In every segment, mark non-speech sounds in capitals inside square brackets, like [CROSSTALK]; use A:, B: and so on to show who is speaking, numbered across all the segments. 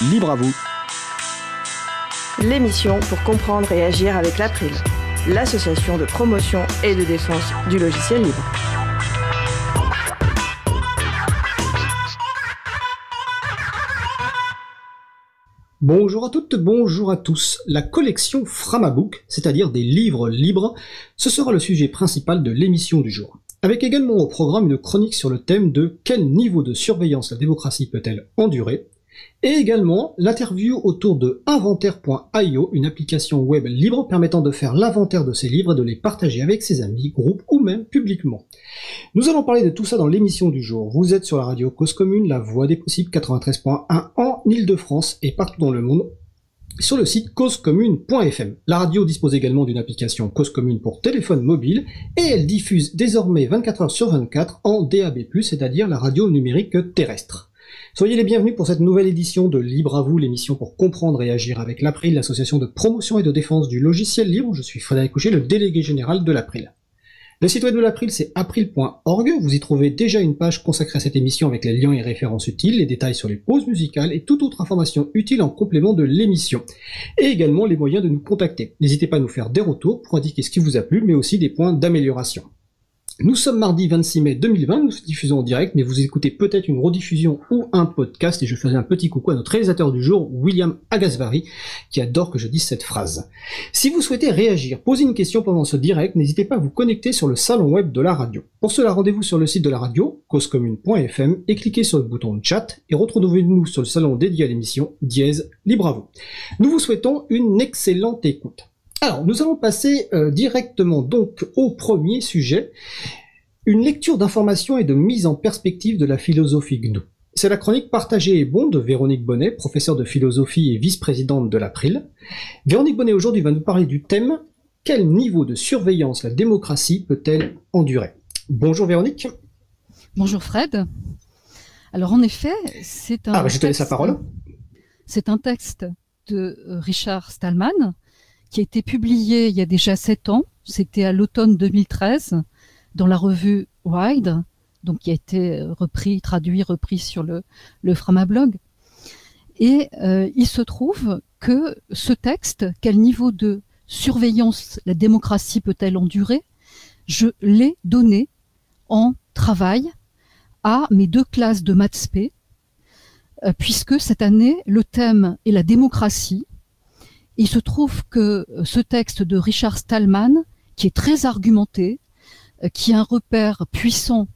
A: Libre à vous.
B: L'émission pour comprendre et agir avec l'April, l'association de promotion et de défense du logiciel libre.
C: Bonjour à toutes, bonjour à tous. La collection Framabook, c'est-à-dire des livres libres, ce sera le sujet principal de l'émission du jour. Avec également au programme une chronique sur le thème de quel niveau de surveillance la démocratie peut-elle endurer? Et également l'interview autour de inventaire.io, une application web libre permettant de faire l'inventaire de ses livres et de les partager avec ses amis, groupes ou même publiquement. Nous allons parler de tout ça dans l'émission du jour. Vous êtes sur la radio Cause Commune, la voix des possibles 93.1 en Ile-de-France et partout dans le monde sur le site causecommune.fm. La radio dispose également d'une application Cause Commune pour téléphone mobile et elle diffuse désormais 24 heures sur 24 en DAB+, c'est-à-dire la radio numérique terrestre. Soyez les bienvenus pour cette nouvelle édition de Libre à vous, l'émission pour comprendre et agir avec l'April, l'association de promotion et de défense du logiciel libre. Je suis Frédéric Couchet, le délégué général de l'April. Le site web de l'April, c'est april.org. Vous y trouvez déjà une page consacrée à cette émission avec les liens et références utiles, les détails sur les pauses musicales et toute autre information utile en complément de l'émission. Et également les moyens de nous contacter. N'hésitez pas à nous faire des retours pour indiquer ce qui vous a plu, mais aussi des points d'amélioration. Nous sommes mardi 26 mai 2020, nous diffusons en direct, mais vous écoutez peut-être une rediffusion ou un podcast, et je faisais un petit coucou à notre réalisateur du jour, William Agasvari, qui adore que je dise cette phrase. Si vous souhaitez réagir, poser une question pendant ce direct, n'hésitez pas à vous connecter sur le salon web de la radio. Pour cela, rendez-vous sur le site de la radio, causecommune.fm, et cliquez sur le bouton chat, et retrouvez-nous sur le salon dédié à l'émission, dièse, libre à vous. Nous vous souhaitons une excellente écoute. Alors, nous allons passer euh, directement donc au premier sujet, une lecture d'informations et de mise en perspective de la philosophie GNU. C'est la chronique Partagée et bon de Véronique Bonnet, professeure de philosophie et vice-présidente de l'April. Véronique Bonnet aujourd'hui va nous parler du thème Quel niveau de surveillance la démocratie peut-elle endurer? Bonjour Véronique.
D: Bonjour Fred. Alors en effet, c'est un.
C: Ah, bah, je te laisse la parole.
D: C'est un texte de euh, Richard Stallman, qui a été publié il y a déjà sept ans. C'était à l'automne 2013 dans la revue Wide, donc qui a été repris, traduit, repris sur le, le Framablog. Et euh, il se trouve que ce texte, quel niveau de surveillance la démocratie peut-elle endurer, je l'ai donné en travail à mes deux classes de maths euh, puisque cette année, le thème est la démocratie, il se trouve que euh, ce texte de Richard Stallman, qui est très argumenté, euh, qui est un repère puissant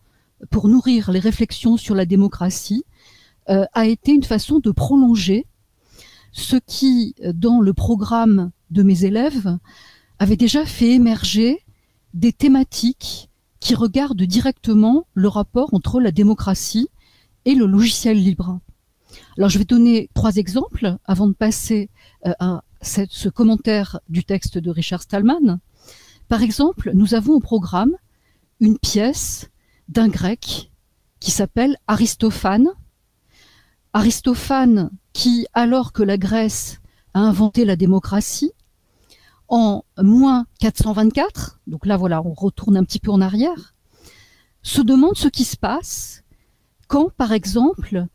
D: pour nourrir les réflexions sur la démocratie, euh, a été une façon de prolonger ce qui, dans le programme de mes élèves, avait déjà fait émerger des thématiques qui regardent directement le rapport entre la démocratie et le logiciel libre. Alors je vais donner trois exemples avant de passer à, ce commentaire du texte de Richard Stallman. Par exemple, nous avons au programme une pièce d'un grec qui s'appelle Aristophane. Aristophane qui, alors que la Grèce a inventé la démocratie, en moins 424, donc là voilà, on retourne un petit peu en arrière, se demande ce qui se passe quand, par exemple,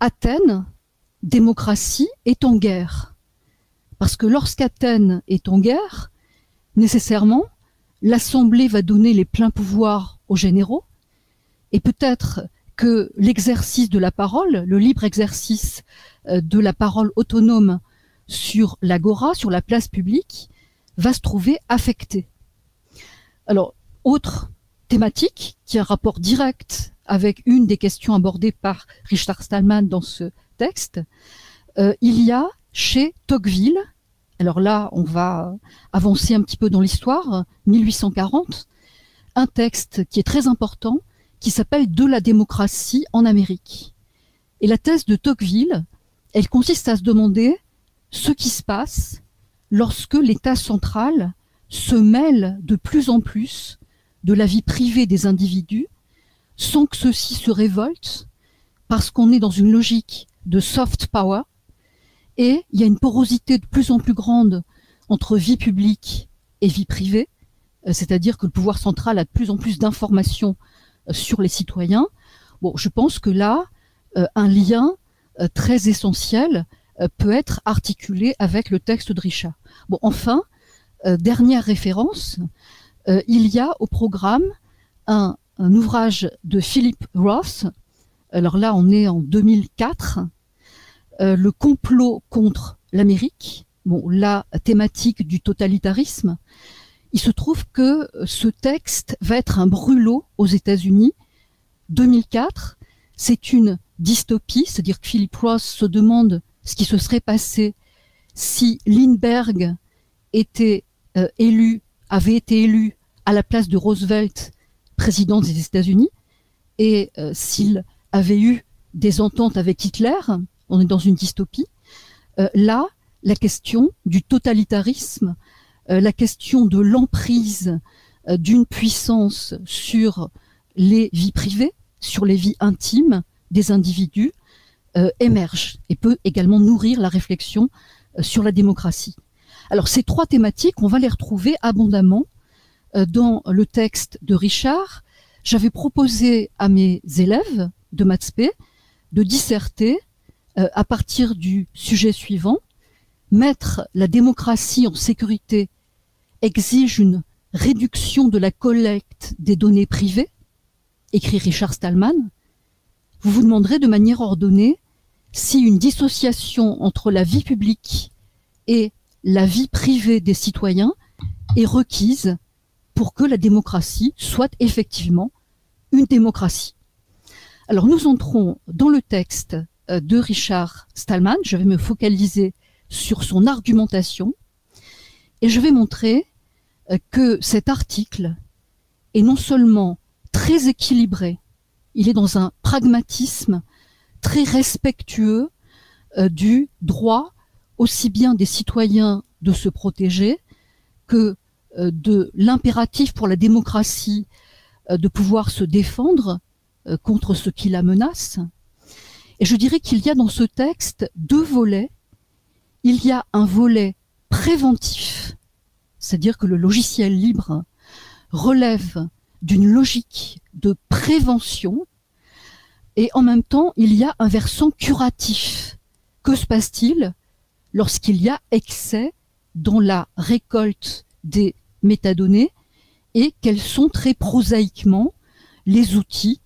D: Athènes, démocratie, est en guerre. Parce que lorsqu'Athènes est en guerre, nécessairement, l'Assemblée va donner les pleins pouvoirs aux généraux, et peut-être que l'exercice de la parole, le libre exercice euh, de la parole autonome sur l'agora, sur la place publique, va se trouver affecté. Alors, autre thématique qui a un rapport direct avec une des questions abordées par Richard Stallman dans ce texte, euh, il y a chez Tocqueville. Alors là, on va avancer un petit peu dans l'histoire, 1840, un texte qui est très important, qui s'appelle De la démocratie en Amérique. Et la thèse de Tocqueville, elle consiste à se demander ce qui se passe lorsque l'État central se mêle de plus en plus de la vie privée des individus sans que ceux-ci se révoltent parce qu'on est dans une logique de soft power, et il y a une porosité de plus en plus grande entre vie publique et vie privée, euh, c'est-à-dire que le pouvoir central a de plus en plus d'informations euh, sur les citoyens. Bon, je pense que là, euh, un lien très essentiel peut être articulé avec le texte de Richard. Bon, enfin, dernière référence, il y a au programme un, ouvrage de Philip Roth. Alors là, on est en 2004. Le complot contre l'Amérique. La thématique du totalitarisme. Il se trouve que ce texte va être un brûlot aux États-Unis. 2004, c'est une dystopie, c'est-à-dire que Philip Roth se demande ce qui se serait passé si Lindbergh était euh, élu, avait été élu à la place de Roosevelt, président des États-Unis, et euh, s'il avait eu des ententes avec Hitler, on est dans une dystopie. Euh, là, la question du totalitarisme, la question de l'emprise d'une puissance sur les vies privées, sur les vies intimes des individus euh, émerge et peut également nourrir la réflexion euh, sur la démocratie. Alors ces trois thématiques, on va les retrouver abondamment euh, dans le texte de Richard. J'avais proposé à mes élèves de maths de disserter à partir du sujet suivant. Mettre la démocratie en sécurité exige une réduction de la collecte des données privées écrit Richard Stallman, vous vous demanderez de manière ordonnée si une dissociation entre la vie publique et la vie privée des citoyens est requise pour que la démocratie soit effectivement une démocratie. Alors nous entrons dans le texte euh, de Richard Stallman, je vais me focaliser sur son argumentation et je vais montrer euh, que cet article est non seulement très équilibré. Il est dans un pragmatisme très respectueux euh, du droit aussi bien des citoyens de se protéger que euh, de l'impératif pour la démocratie euh, de pouvoir se défendre contre ce qui la menace. Et je dirais qu'il y a dans ce texte deux volets. Il y a un volet préventif, c'est-à-dire que le logiciel libre relève d'une logique de prévention et en même temps il y a un versant curatif. Que se passe-t-il lorsqu'il y a excès dans la récolte des métadonnées et quels sont très prosaïquement les outils,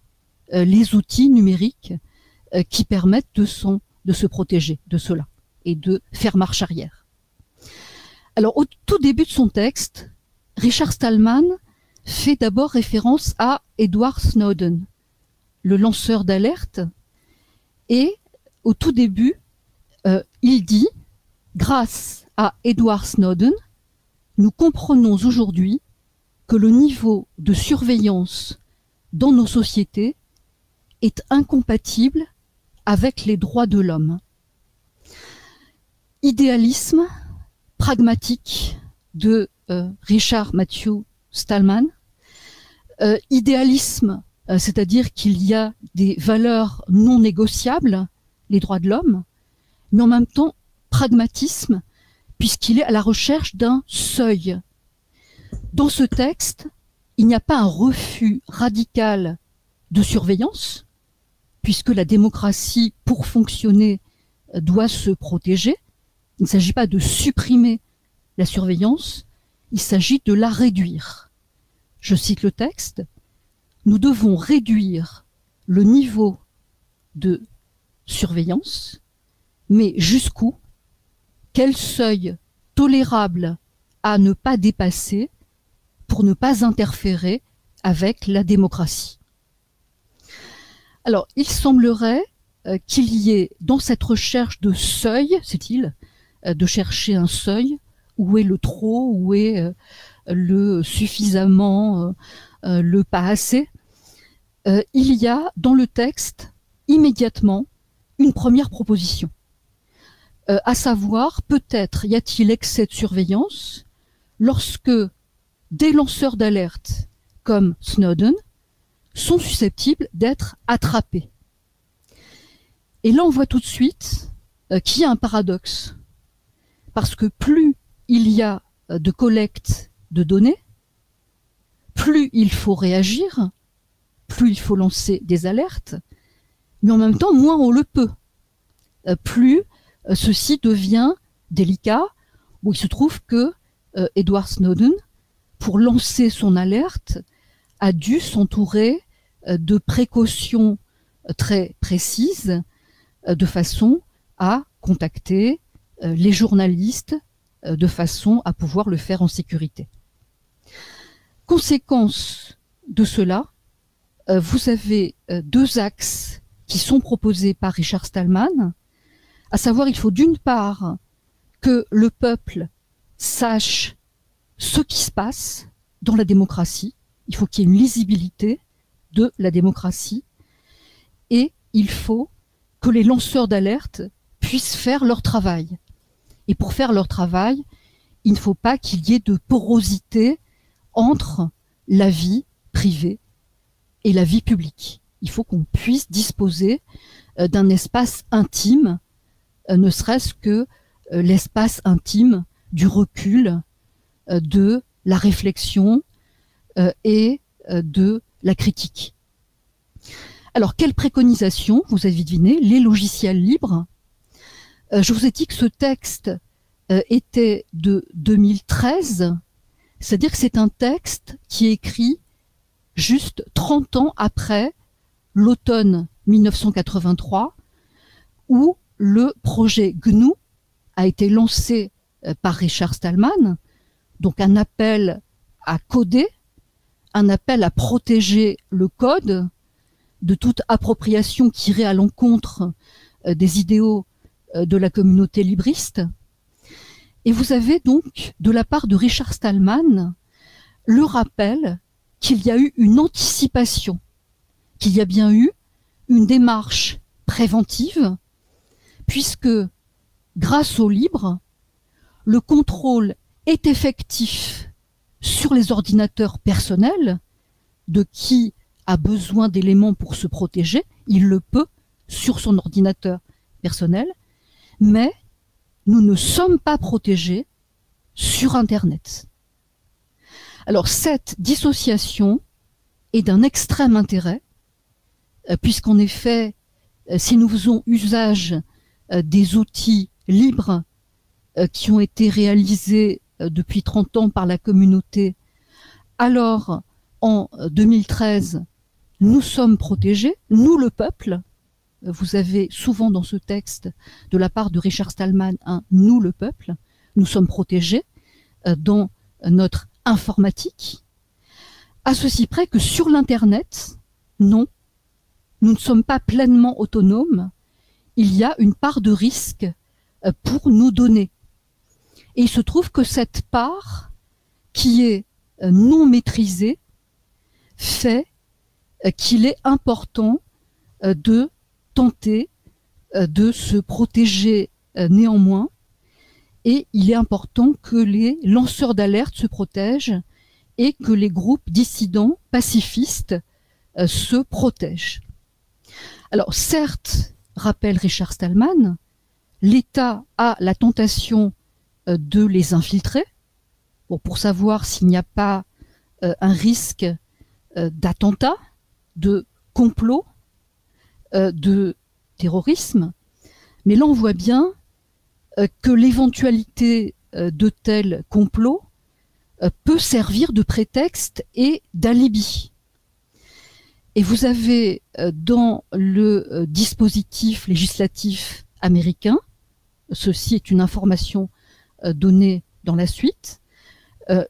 D: euh, les outils numériques euh, qui permettent de, son, de se protéger de cela et de faire marche arrière. Alors au tout début de son texte, Richard Stallman fait d'abord référence à Edward Snowden, le lanceur d'alerte, et au tout début, euh, il dit, grâce à Edward Snowden, nous comprenons aujourd'hui que le niveau de surveillance dans nos sociétés est incompatible avec les droits de l'homme. Idéalisme pragmatique de euh, Richard Matthew Stallman euh, idéalisme, euh, c'est-à-dire qu'il y a des valeurs non négociables, les droits de l'homme, mais en même temps pragmatisme, puisqu'il est à la recherche d'un seuil. Dans ce texte, il n'y a pas un refus radical de surveillance, puisque la démocratie, pour fonctionner, doit se protéger. Il ne s'agit pas de supprimer la surveillance, il s'agit de la réduire. Je cite le texte, nous devons réduire le niveau de surveillance, mais jusqu'où? Quel seuil tolérable à ne pas dépasser pour ne pas interférer avec la démocratie? Alors, il semblerait euh, qu'il y ait dans cette recherche de seuil, c'est-il, euh, de chercher un seuil, où est le trop, où est euh, le suffisamment, le pas assez, il y a dans le texte immédiatement une première proposition. à savoir, peut-être y a-t-il excès de surveillance lorsque des lanceurs d'alerte comme Snowden sont susceptibles d'être attrapés. Et là, on voit tout de suite qu'il y a un paradoxe. Parce que plus il y a de collecte de données, plus il faut réagir, plus il faut lancer des alertes, mais en même temps, moins on le peut. Euh, plus ceci devient délicat, où il se trouve que Edward Snowden, pour lancer son alerte, a dû s'entourer de précautions très précises de façon à contacter les journalistes de façon à pouvoir le faire en sécurité. Conséquence de cela, vous avez deux axes qui sont proposés par Richard Stallman, à savoir il faut d'une part que le peuple sache ce qui se passe dans la démocratie, il faut qu'il y ait une lisibilité de la démocratie, et il faut que les lanceurs d'alerte puissent faire leur travail. Et pour faire leur travail, il ne faut pas qu'il y ait de porosité entre la vie privée et la vie publique il faut qu'on puisse disposer euh, d'un espace intime, euh, ne serait-ce que euh, l'espace intime du recul, de la réflexion et de la critique. Alors, quelle préconisation Vous avez deviné, les logiciels libres? je vous ai dit que ce texte était de 2013, c'est-à-dire que c'est un texte qui est écrit juste 30 ans après l'automne 1983, où le projet GNU a été lancé euh, par Richard Stallman, donc un appel à coder, un appel à protéger le code de toute appropriation qui irait à l'encontre euh, des idéaux euh, de la communauté libriste. Et vous avez donc, de la part de Richard Stallman, le rappel qu'il y a eu une anticipation qu'il y a bien eu une démarche préventive, puisque grâce au libre, le contrôle est effectif sur les ordinateurs personnels de qui a besoin d'éléments pour se protéger, il le peut sur son ordinateur personnel, mais nous ne sommes pas protégés sur Internet. Alors cette dissociation est d'un extrême intérêt euh, puisqu'en effet, euh, si nous faisons usage euh, des outils libres qui ont été réalisés depuis 30 ans par la communauté, alors en 2013, nous sommes protégés, nous le peuple. Vous avez souvent dans ce texte, de la part de Richard Stallman, un nous le peuple. Nous sommes protégés dans notre informatique, à ceci près que sur l'Internet, non, nous ne sommes pas pleinement autonomes, il y a une part de risque euh, pour nous donner. Et il se trouve que cette part, qui est euh, non maîtrisée, fait euh, qu'il est important de tenter de se protéger néanmoins. Et il est important que les lanceurs d'alerte se protègent et que les groupes dissidents pacifistes se protègent. Alors certes, rappelle Richard Stallman, l'État a la tentation euh, de les infiltrer pour savoir s'il n'y a pas euh, un risque euh, d'attentat, de complot, de terrorisme. Mais là, on voit bien que l'éventualité de tels complots peut servir de prétexte et d'alibi. Et vous avez euh, dans le euh, dispositif législatif américain, ceci est une information euh, donnée dans la suite,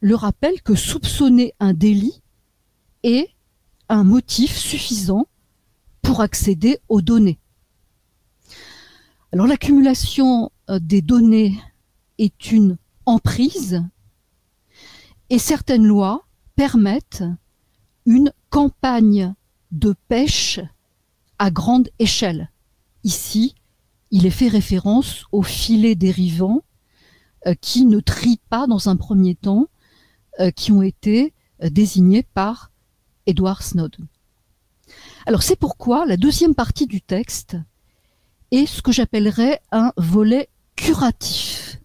D: le rappel que soupçonner un délit est un motif suffisant pour accéder aux données. Alors l'accumulation des données est une emprise et certaines lois permettent une campagne de pêche à grande échelle. Ici, il est fait référence aux filets dérivants euh, qui ne trient pas dans un premier temps, euh, qui ont été euh, désignés par Edward Snowden. Alors c'est pourquoi la deuxième partie du texte est ce que j'appellerais un volet curatif.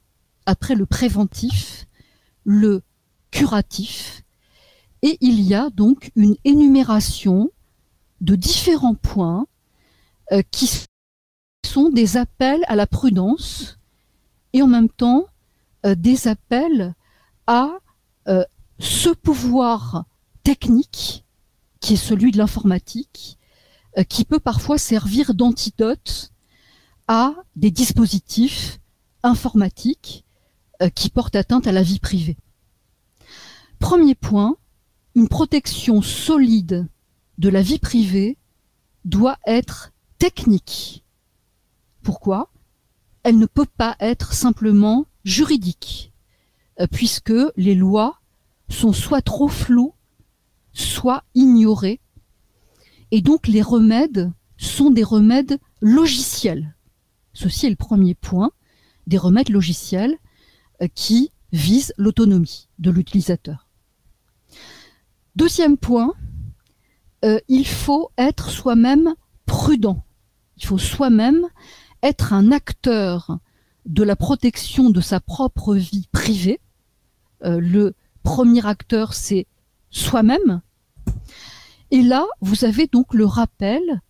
D: Après le préventif, le curatif. Et il y a donc une énumération de différents points euh, qui sont des appels à la prudence et en même temps euh, des appels à euh, ce pouvoir technique qui est celui de l'informatique, euh, qui peut parfois servir d'antidote à des dispositifs informatiques qui portent atteinte à la vie privée. Premier point, une protection solide de la vie privée doit être technique. Pourquoi? Elle ne peut pas être simplement juridique, euh, puisque les lois sont soit trop floues, soit ignorées, et donc les remèdes sont des remèdes logiciels. Ceci est le premier point, des remèdes logiciels euh, qui visent l'autonomie de l'utilisateur. Deuxième point, euh, il faut être soi-même prudent. Il faut soi-même être un acteur de la protection de sa propre vie privée. Euh, le premier acteur, c'est soi-même. Et là, vous avez donc le rappel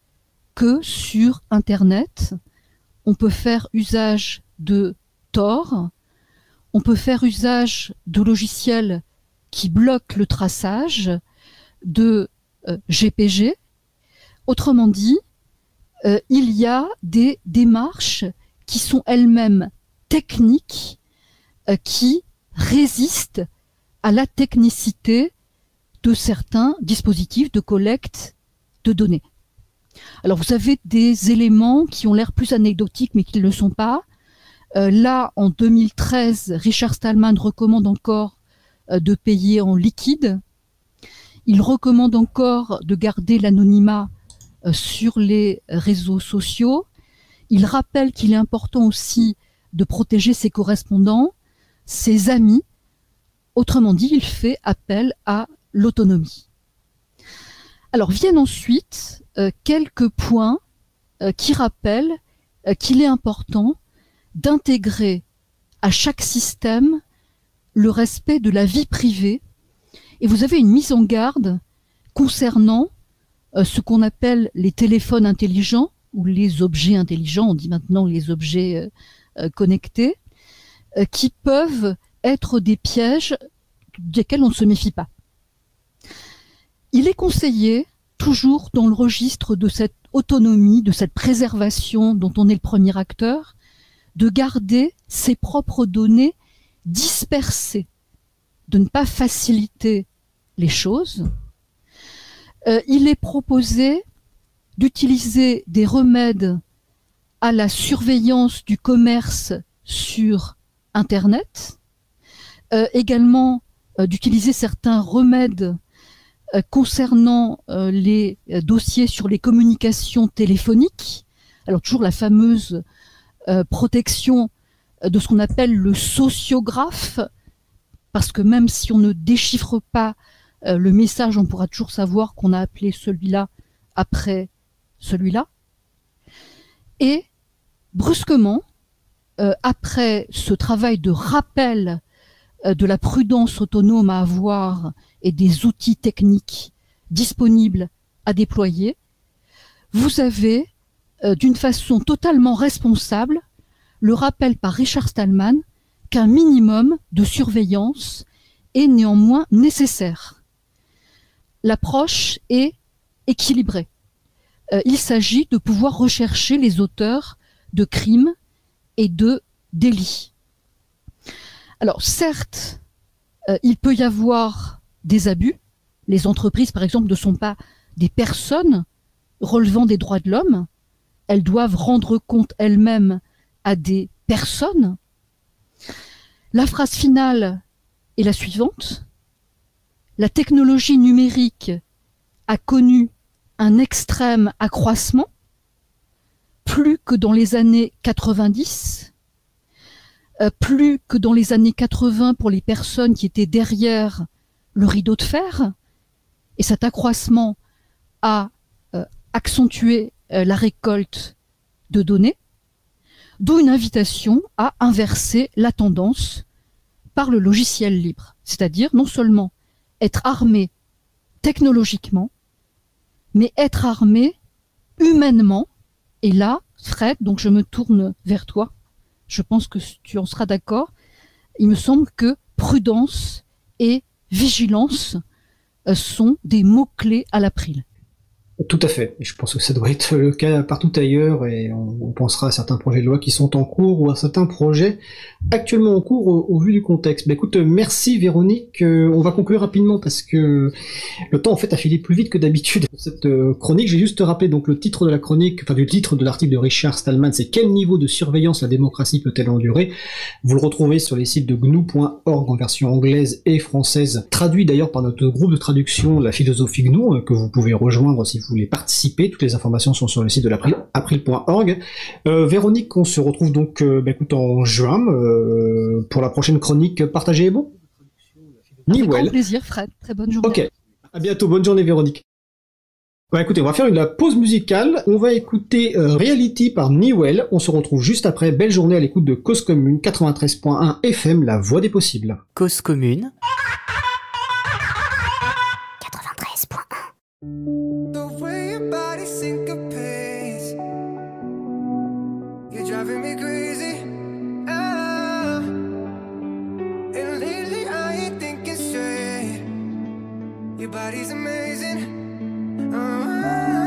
D: que sur Internet, on peut faire usage de Tor, on peut faire usage de logiciels qui bloquent le traçage, de GPG. Euh, Autrement dit, euh, il y a des démarches qui sont elles-mêmes techniques, euh, qui résistent à la technicité de certains dispositifs de collecte de données. Alors vous avez des éléments qui ont l'air plus anecdotiques mais qui ne le sont pas. Euh, là, en 2013, Richard Stallman recommande encore de payer en liquide. Il recommande encore de garder l'anonymat sur les réseaux sociaux. Il rappelle qu'il est important aussi de protéger ses correspondants, ses amis. Autrement dit, il fait appel à l'autonomie. Alors viennent ensuite euh, quelques points euh, qui rappellent euh, qu'il est important d'intégrer à chaque système le respect de la vie privée. Et vous avez une mise en garde concernant ce qu'on appelle les téléphones intelligents, ou les objets intelligents, on dit maintenant les objets euh, euh, connectés, euh, qui peuvent être des pièges desquels on ne se méfie pas. Il est conseillé, toujours dans le registre de cette autonomie, de cette préservation dont on est le premier acteur, de garder ses propres données dispersées, de ne pas faciliter les choses. il est proposé d'utiliser des remèdes à la surveillance du commerce sur Internet, euh, également euh, d'utiliser certains remèdes euh, concernant les dossiers sur les communications téléphoniques. Alors toujours la fameuse protection de ce qu'on appelle le sociographe, parce que même si on ne déchiffre pas le message, on pourra toujours savoir qu'on a appelé celui-là après celui-là. Et brusquement, euh, après ce travail de rappel euh, de la prudence autonome à avoir et des outils techniques disponibles à déployer, vous avez, euh, d'une façon totalement responsable, le rappel par Richard Stallman qu'un minimum de surveillance est néanmoins nécessaire. L'approche est équilibrée. Euh, il s'agit de pouvoir rechercher les auteurs de crimes et de délits. Alors certes, euh, il peut y avoir des abus. Les entreprises, par exemple, ne sont pas des personnes relevant des droits de l'homme. Elles doivent rendre compte elles-mêmes à des personnes. La phrase finale est la suivante. La technologie numérique a connu un extrême accroissement, plus que dans les années 90, euh, plus que dans les années 80 pour les personnes qui étaient derrière le rideau de fer. Et cet accroissement a euh, accentué euh, la récolte de données, d'où une invitation à inverser la tendance par le logiciel libre, c'est-à-dire non seulement être armé technologiquement, mais être armé humainement, et là, Fred, donc je me tourne vers toi. Je pense que tu en seras d'accord. Il me semble que prudence et vigilance euh, sont des mots-clés à l'April.
C: Tout à fait. Je pense que ça doit être le cas partout ailleurs et on, pensera à certains projets de loi qui sont en cours ou à certains projets actuellement en cours au, vu du contexte. Bah, écoute, merci Véronique. Euh, on va conclure rapidement parce que le temps en fait a filé plus vite que d'habitude cette euh, chronique. J'ai juste rappeler donc le titre de la chronique, enfin du titre de l'article de Richard Stallman, c'est quel niveau de surveillance la démocratie peut-elle endurer? Vous le retrouvez sur les sites de gnu.org en version anglaise et française, traduit d'ailleurs par notre groupe de traduction La philosophie GNU euh, que vous pouvez rejoindre si vous voulez participer. Toutes les informations sont sur le site de l'April, april.org. Euh, Véronique, on se retrouve donc euh, bah, écoute, en juin euh, pour la prochaine chronique Partagez et bon
D: Avec grand plaisir, Fred. Très bonne journée.
C: Ok. À bientôt. Bonne journée, Véronique. Bah écoutez, on va faire une pause musicale. On va écouter Reality par Newell. On se retrouve juste après. Belle journée à l'écoute de Cause Commune 93.1 FM, la voix des possibles.
E: Cause Commune.
F: The
E: way your body syncopates, you're driving me crazy. Ah. And lately I ain't thinking straight. Your body's amazing. Ah.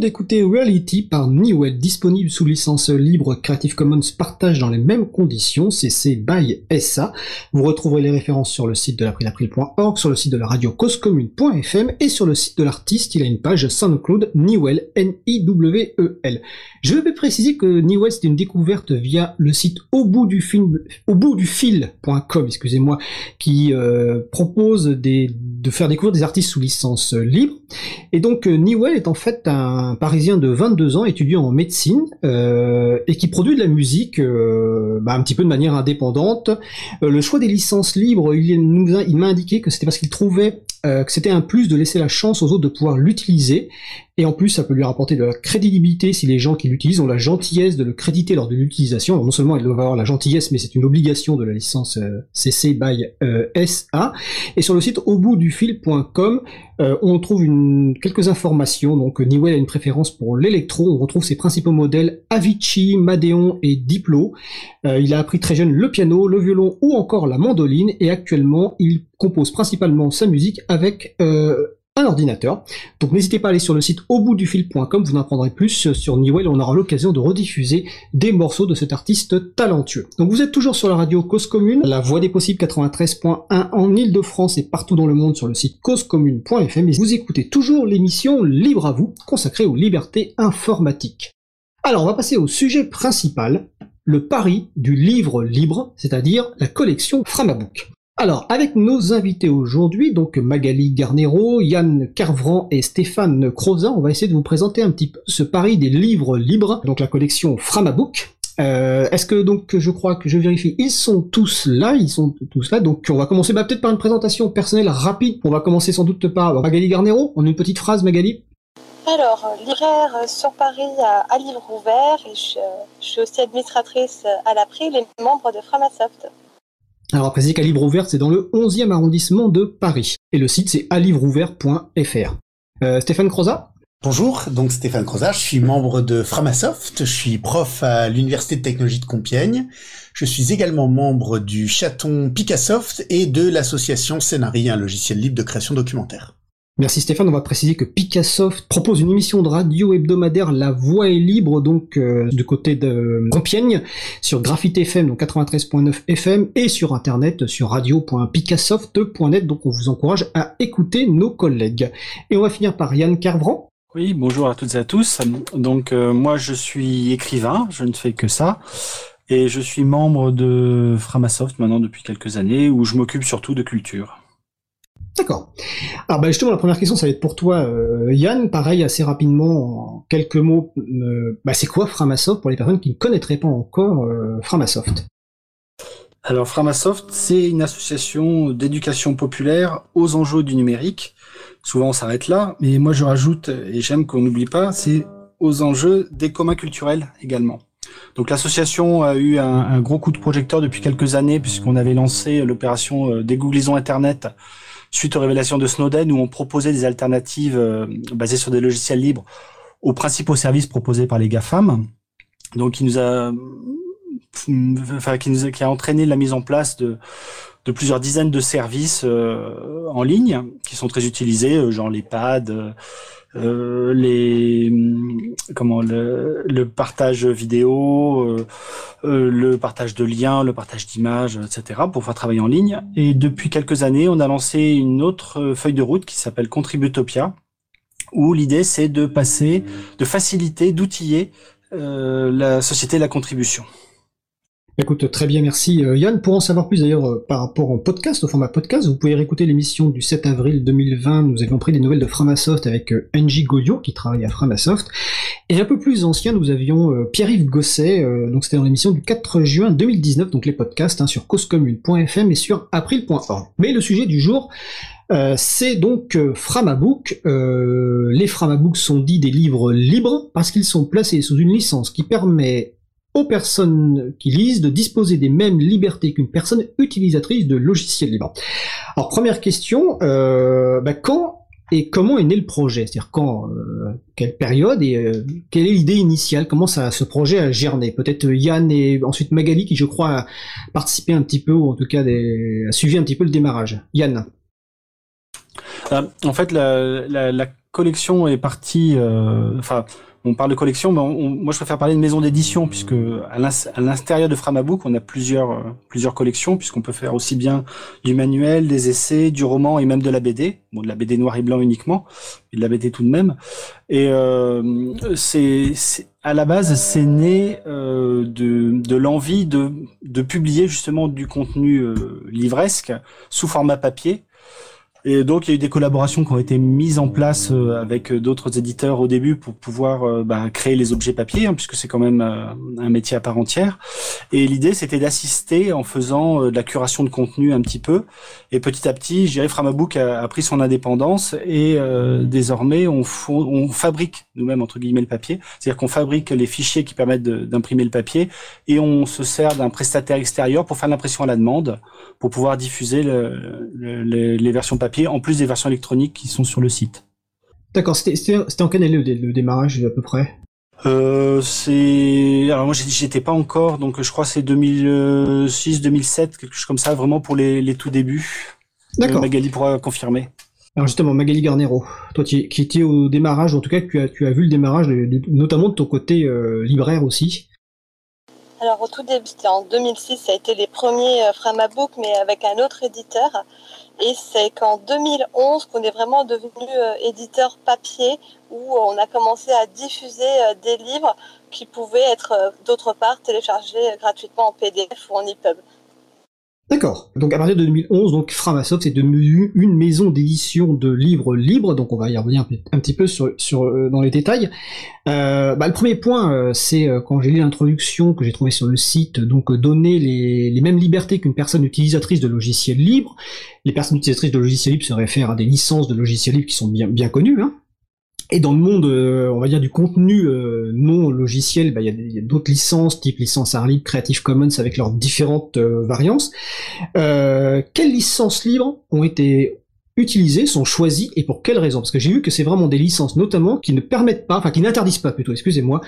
C: D'écouter Reality par Newell, disponible sous licence libre Creative Commons partage dans les mêmes conditions, CC by SA. Vous retrouverez les références sur le site de l'aprilapril.org, sur le site de la radio causecommune.fm et sur le site de l'artiste, il a une page SoundCloud Newell, N-I-W-E-L. Je vais préciser que Newell c'est une découverte via le site au bout du film, au bout du fil.com, excusez-moi, qui euh, propose de faire découvrir des artistes sous licence libre. Et donc euh, Newell est en fait un Parisien de 22 ans, étudiant en médecine, euh, et qui produit de la musique euh, bah, un petit peu de manière indépendante. le choix des licences libres, il, il m'a indiqué que c'était parce qu'il trouvait que c'était un plus de laisser la chance aux autres de pouvoir l'utiliser et en plus, ça peut lui rapporter de la crédibilité si les gens qui l'utilisent ont la gentillesse de le créditer lors de l'utilisation. Non seulement ils doivent avoir la gentillesse, mais c'est une obligation de la licence euh, CC by euh, SA. Et sur le site auboutdufil.com, euh, on trouve quelques informations. Donc Newell a une préférence pour l'électro. On retrouve ses principaux modèles Avicii, Madeon et Diplo. il a appris très jeune le piano, le violon ou encore la mandoline. Et actuellement, il compose principalement sa musique avec un ordinateur. Donc n'hésitez pas à aller sur le site auboutdufil.com, vous en apprendrez plus sur Newell, on aura l'occasion de rediffuser des morceaux de cet artiste talentueux. Donc vous êtes toujours sur la radio Cause Commune, la voix des possibles 93.1 en Ile-de-France et partout dans le monde sur le site causecommune.fm et vous écoutez toujours l'émission Libre à vous, consacrée aux libertés informatiques. Alors on va passer au sujet principal, le pari du livre libre, c'est-à-dire la collection Framabook. Alors, avec nos invités aujourd'hui, donc Magali Garnero, Yann Carvran et Stéphane Crozin, on va essayer de vous présenter un petit peu ce pari des livres libres, donc la collection Framabook. Euh, Est-ce que donc je crois que je vérifie, ils sont tous là, ils sont tous là. Donc on va commencer bah, peut-être par une présentation personnelle rapide. On va commencer sans doute par Magali Garnero. A une petite phrase, Magali.
A: Alors, libraire sur Paris à, Livre Ouvert et je, suis aussi administratrice à l'April et membre de Framasoft.
C: Alors, qu'à Livre Ouvert, c'est dans le 11e arrondissement de Paris. Et le site, c'est alivreouvert.fr. Euh, Stéphane Croza
G: Bonjour, donc Stéphane Croza, je suis membre de Framasoft, je suis prof à l'Université de technologie de Compiègne. Je suis également membre du chaton Picassoft et de l'association Scénarii, un logiciel libre de création documentaire.
C: Merci Stéphane, on va préciser que Picassoft propose une émission de radio hebdomadaire La Voix est libre donc euh, du côté de Compiègne sur Graphite FM donc 93.9 FM et sur internet sur radio.picassoft.net donc on vous encourage à écouter nos collègues. Et on va finir par Yann Carvran.
H: Oui, bonjour à toutes et à tous. Donc euh, moi je suis écrivain, je ne fais que ça. Et je suis membre de Framasoft maintenant depuis quelques années où je m'occupe surtout de culture.
C: D'accord. Alors bah justement la première question ça va être pour toi euh, Yann, pareil assez rapidement en quelques mots, euh, bah, c'est quoi Framasoft pour les personnes qui ne connaîtraient pas encore euh, Framasoft?
H: Alors Framasoft c'est une association d'éducation populaire aux enjeux du numérique. Souvent on s'arrête là, mais moi je rajoute et j'aime qu'on n'oublie pas, c'est aux enjeux des communs culturels également. Donc l'association a eu un, un, gros coup de projecteur depuis quelques années puisqu'on avait lancé l'opération Dégooglisons Internet suite aux révélations de Snowden où on proposait des alternatives euh, basées sur des logiciels libres aux principaux services proposés par les GAFAM. Donc, il nous a, enfin, qui nous a, qui a entraîné la mise en place de, de plusieurs dizaines de services euh, en ligne qui sont très utilisés, euh, genre les pads, euh, les comment le, le partage vidéo, euh, euh, le partage de liens, le partage d'images, etc. pour faire travailler en ligne. Et depuis quelques années, on a lancé une autre feuille de route qui s'appelle Contributopia, où l'idée c'est de passer, de faciliter, d'outiller la société de la contribution.
C: Écoute, très bien, merci euh, Yann. Pour en savoir plus d'ailleurs euh, par rapport au podcast, au format podcast, vous pouvez réécouter l'émission du 7 avril 2020. Nous avions pris des nouvelles de Framasoft avec euh, Angie qui travaille à Framasoft. Et un peu plus ancien, nous avions Pierre-Yves Gosset, donc c'était dans l'émission du 4 juin 2019, donc les podcasts hein, sur causecommune.fm et sur april.org. Mais le sujet du jour, euh, c'est donc Framabook. Euh, les Framabooks sont dits des livres libres? Parce qu'ils sont placés sous une licence qui permet aux personnes qui lisent de disposer des mêmes libertés qu'une personne utilisatrice de logiciels libres. Alors première question, euh, bah, quand et comment est né le projet? C'est-à-dire quand, euh, quelle période et euh, quelle est l'idée initiale? Comment ça, ce projet a gerné Peut-être Yann et ensuite Magali qui, je crois, a participé un petit peu ou en tout cas des, a suivi un petit peu le démarrage. Yann.
H: en fait, la, la, la collection est partie, enfin on parle de collection, mais moi je préfère parler de maison d'édition puisque à l'intérieur de Framabook on a plusieurs euh, plusieurs collections puisqu'on peut faire aussi bien du manuel, des essais, du roman et même de la BD, bon de la BD noir et blanc uniquement, et de la BD tout de même. Et euh, c'est à la base c'est né euh, de l'envie de publier justement du contenu livresque sous format papier et donc il y a eu des collaborations qui ont été mises en place euh, avec euh, d'autres éditeurs au début pour pouvoir euh, bah, créer les objets papier, hein, puisque c'est quand même un métier à part entière. Et l'idée c'était d'assister en faisant de la curation de contenu un petit peu. Et petit à petit, je dirais, Framabook a, a pris son indépendance et désormais on, on fabrique nous-mêmes entre guillemets le papier, c'est-à-dire qu'on fabrique les fichiers qui permettent d'imprimer le papier et on se sert d'un prestataire extérieur pour faire l'impression à la demande, pour pouvoir diffuser le, les versions papier en plus des versions électroniques qui sont sur le site.
C: D'accord, c'était en quelle année le, démarrage à peu près?
H: Euh, c'est alors moi j'étais pas encore donc je crois c'est 2006 2007 quelque chose comme ça vraiment pour les, les tout débuts. D'accord. Magali pourra confirmer.
C: Alors justement Magali Garnero, toi qui, qui étais au démarrage en tout cas tu as, tu as vu le démarrage notamment de ton côté euh, libraire aussi.
A: Alors au tout début, c'était en 2006, ça a été les premiers euh, Framabook, mais avec un autre éditeur. Et c'est qu'en 2011 qu'on est vraiment devenu euh, éditeur papier, où on a commencé à diffuser euh, des livres qui pouvaient être d'autre part téléchargés gratuitement en PDF ou en EPUB.
C: D'accord. Donc à partir de 2011, donc Framasoft est devenu une maison d'édition de livres libres. Donc on va y revenir un petit peu sur, euh, dans les détails. Euh, bah, le premier point, euh, c'est quand j'ai lu l'introduction que j'ai trouvé sur le site, donc donner les, les mêmes libertés qu'une personne utilisatrice de logiciels libres. Les personnes utilisatrices de logiciels libres se réfèrent à des licences de logiciels libres qui sont bien bien connues. Hein. Et dans le monde, euh, on va dire du contenu euh, non logiciel, bah, il y a, d'autres licences, type licence Art Creative Commons, avec leurs différentes euh, variances. quelles licences libres ont été utilisées, sont choisies et pour quelles raisons? Parce que j'ai vu que c'est vraiment des licences notamment qui ne permettent pas, enfin qui n'interdisent pas plutôt, excusez-moi,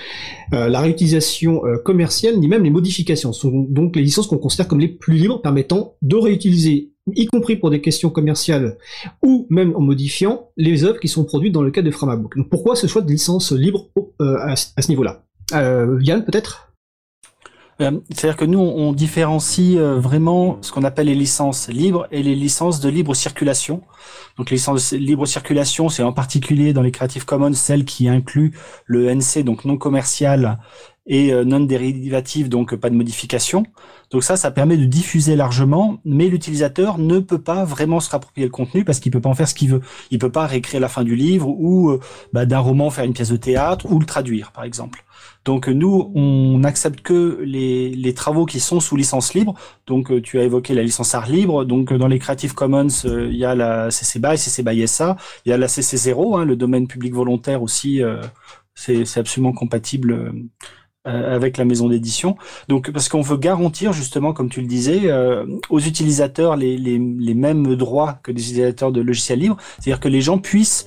C: la réutilisation commerciale ni même les modifications. Ce sont donc les licences qu'on considère comme les plus libres permettant de réutiliser y compris pour des questions commerciales ou même en modifiant les œuvres qui sont produites dans le cadre de Framabook. Donc pourquoi ce choix de licence libre euh, à, ce niveau-là? Euh, Yann, peut-être?
H: Euh, c'est-à-dire que nous, on différencie vraiment ce qu'on appelle les licences libres et les licences de libre circulation. Donc les licences libre circulation, c'est en particulier dans les Creative Commons celles qui incluent le NC, donc non commercial, et non dérivative, donc pas de modification. Donc ça, ça permet de diffuser largement, mais l'utilisateur ne peut pas vraiment se rapproprier le contenu parce qu'il peut pas en faire ce qu'il veut. Il peut pas réécrire la fin du livre ou euh, bah, d'un roman faire une pièce de théâtre ou le traduire, par exemple. Donc nous, on n'accepte que les, travaux qui sont sous licence libre. Donc euh, tu as évoqué la licence art libre. Donc dans les Creative Commons, euh, il y a la CC BY, CC BY SA. Il y a la CC 0, hein, le domaine public volontaire aussi. c'est absolument compatible euh, avec la maison d'édition. Donc parce qu'on veut garantir justement, comme tu le disais, euh, aux utilisateurs les, les, les, mêmes droits que des utilisateurs de logiciels libres, c'est-à-dire que les gens puissent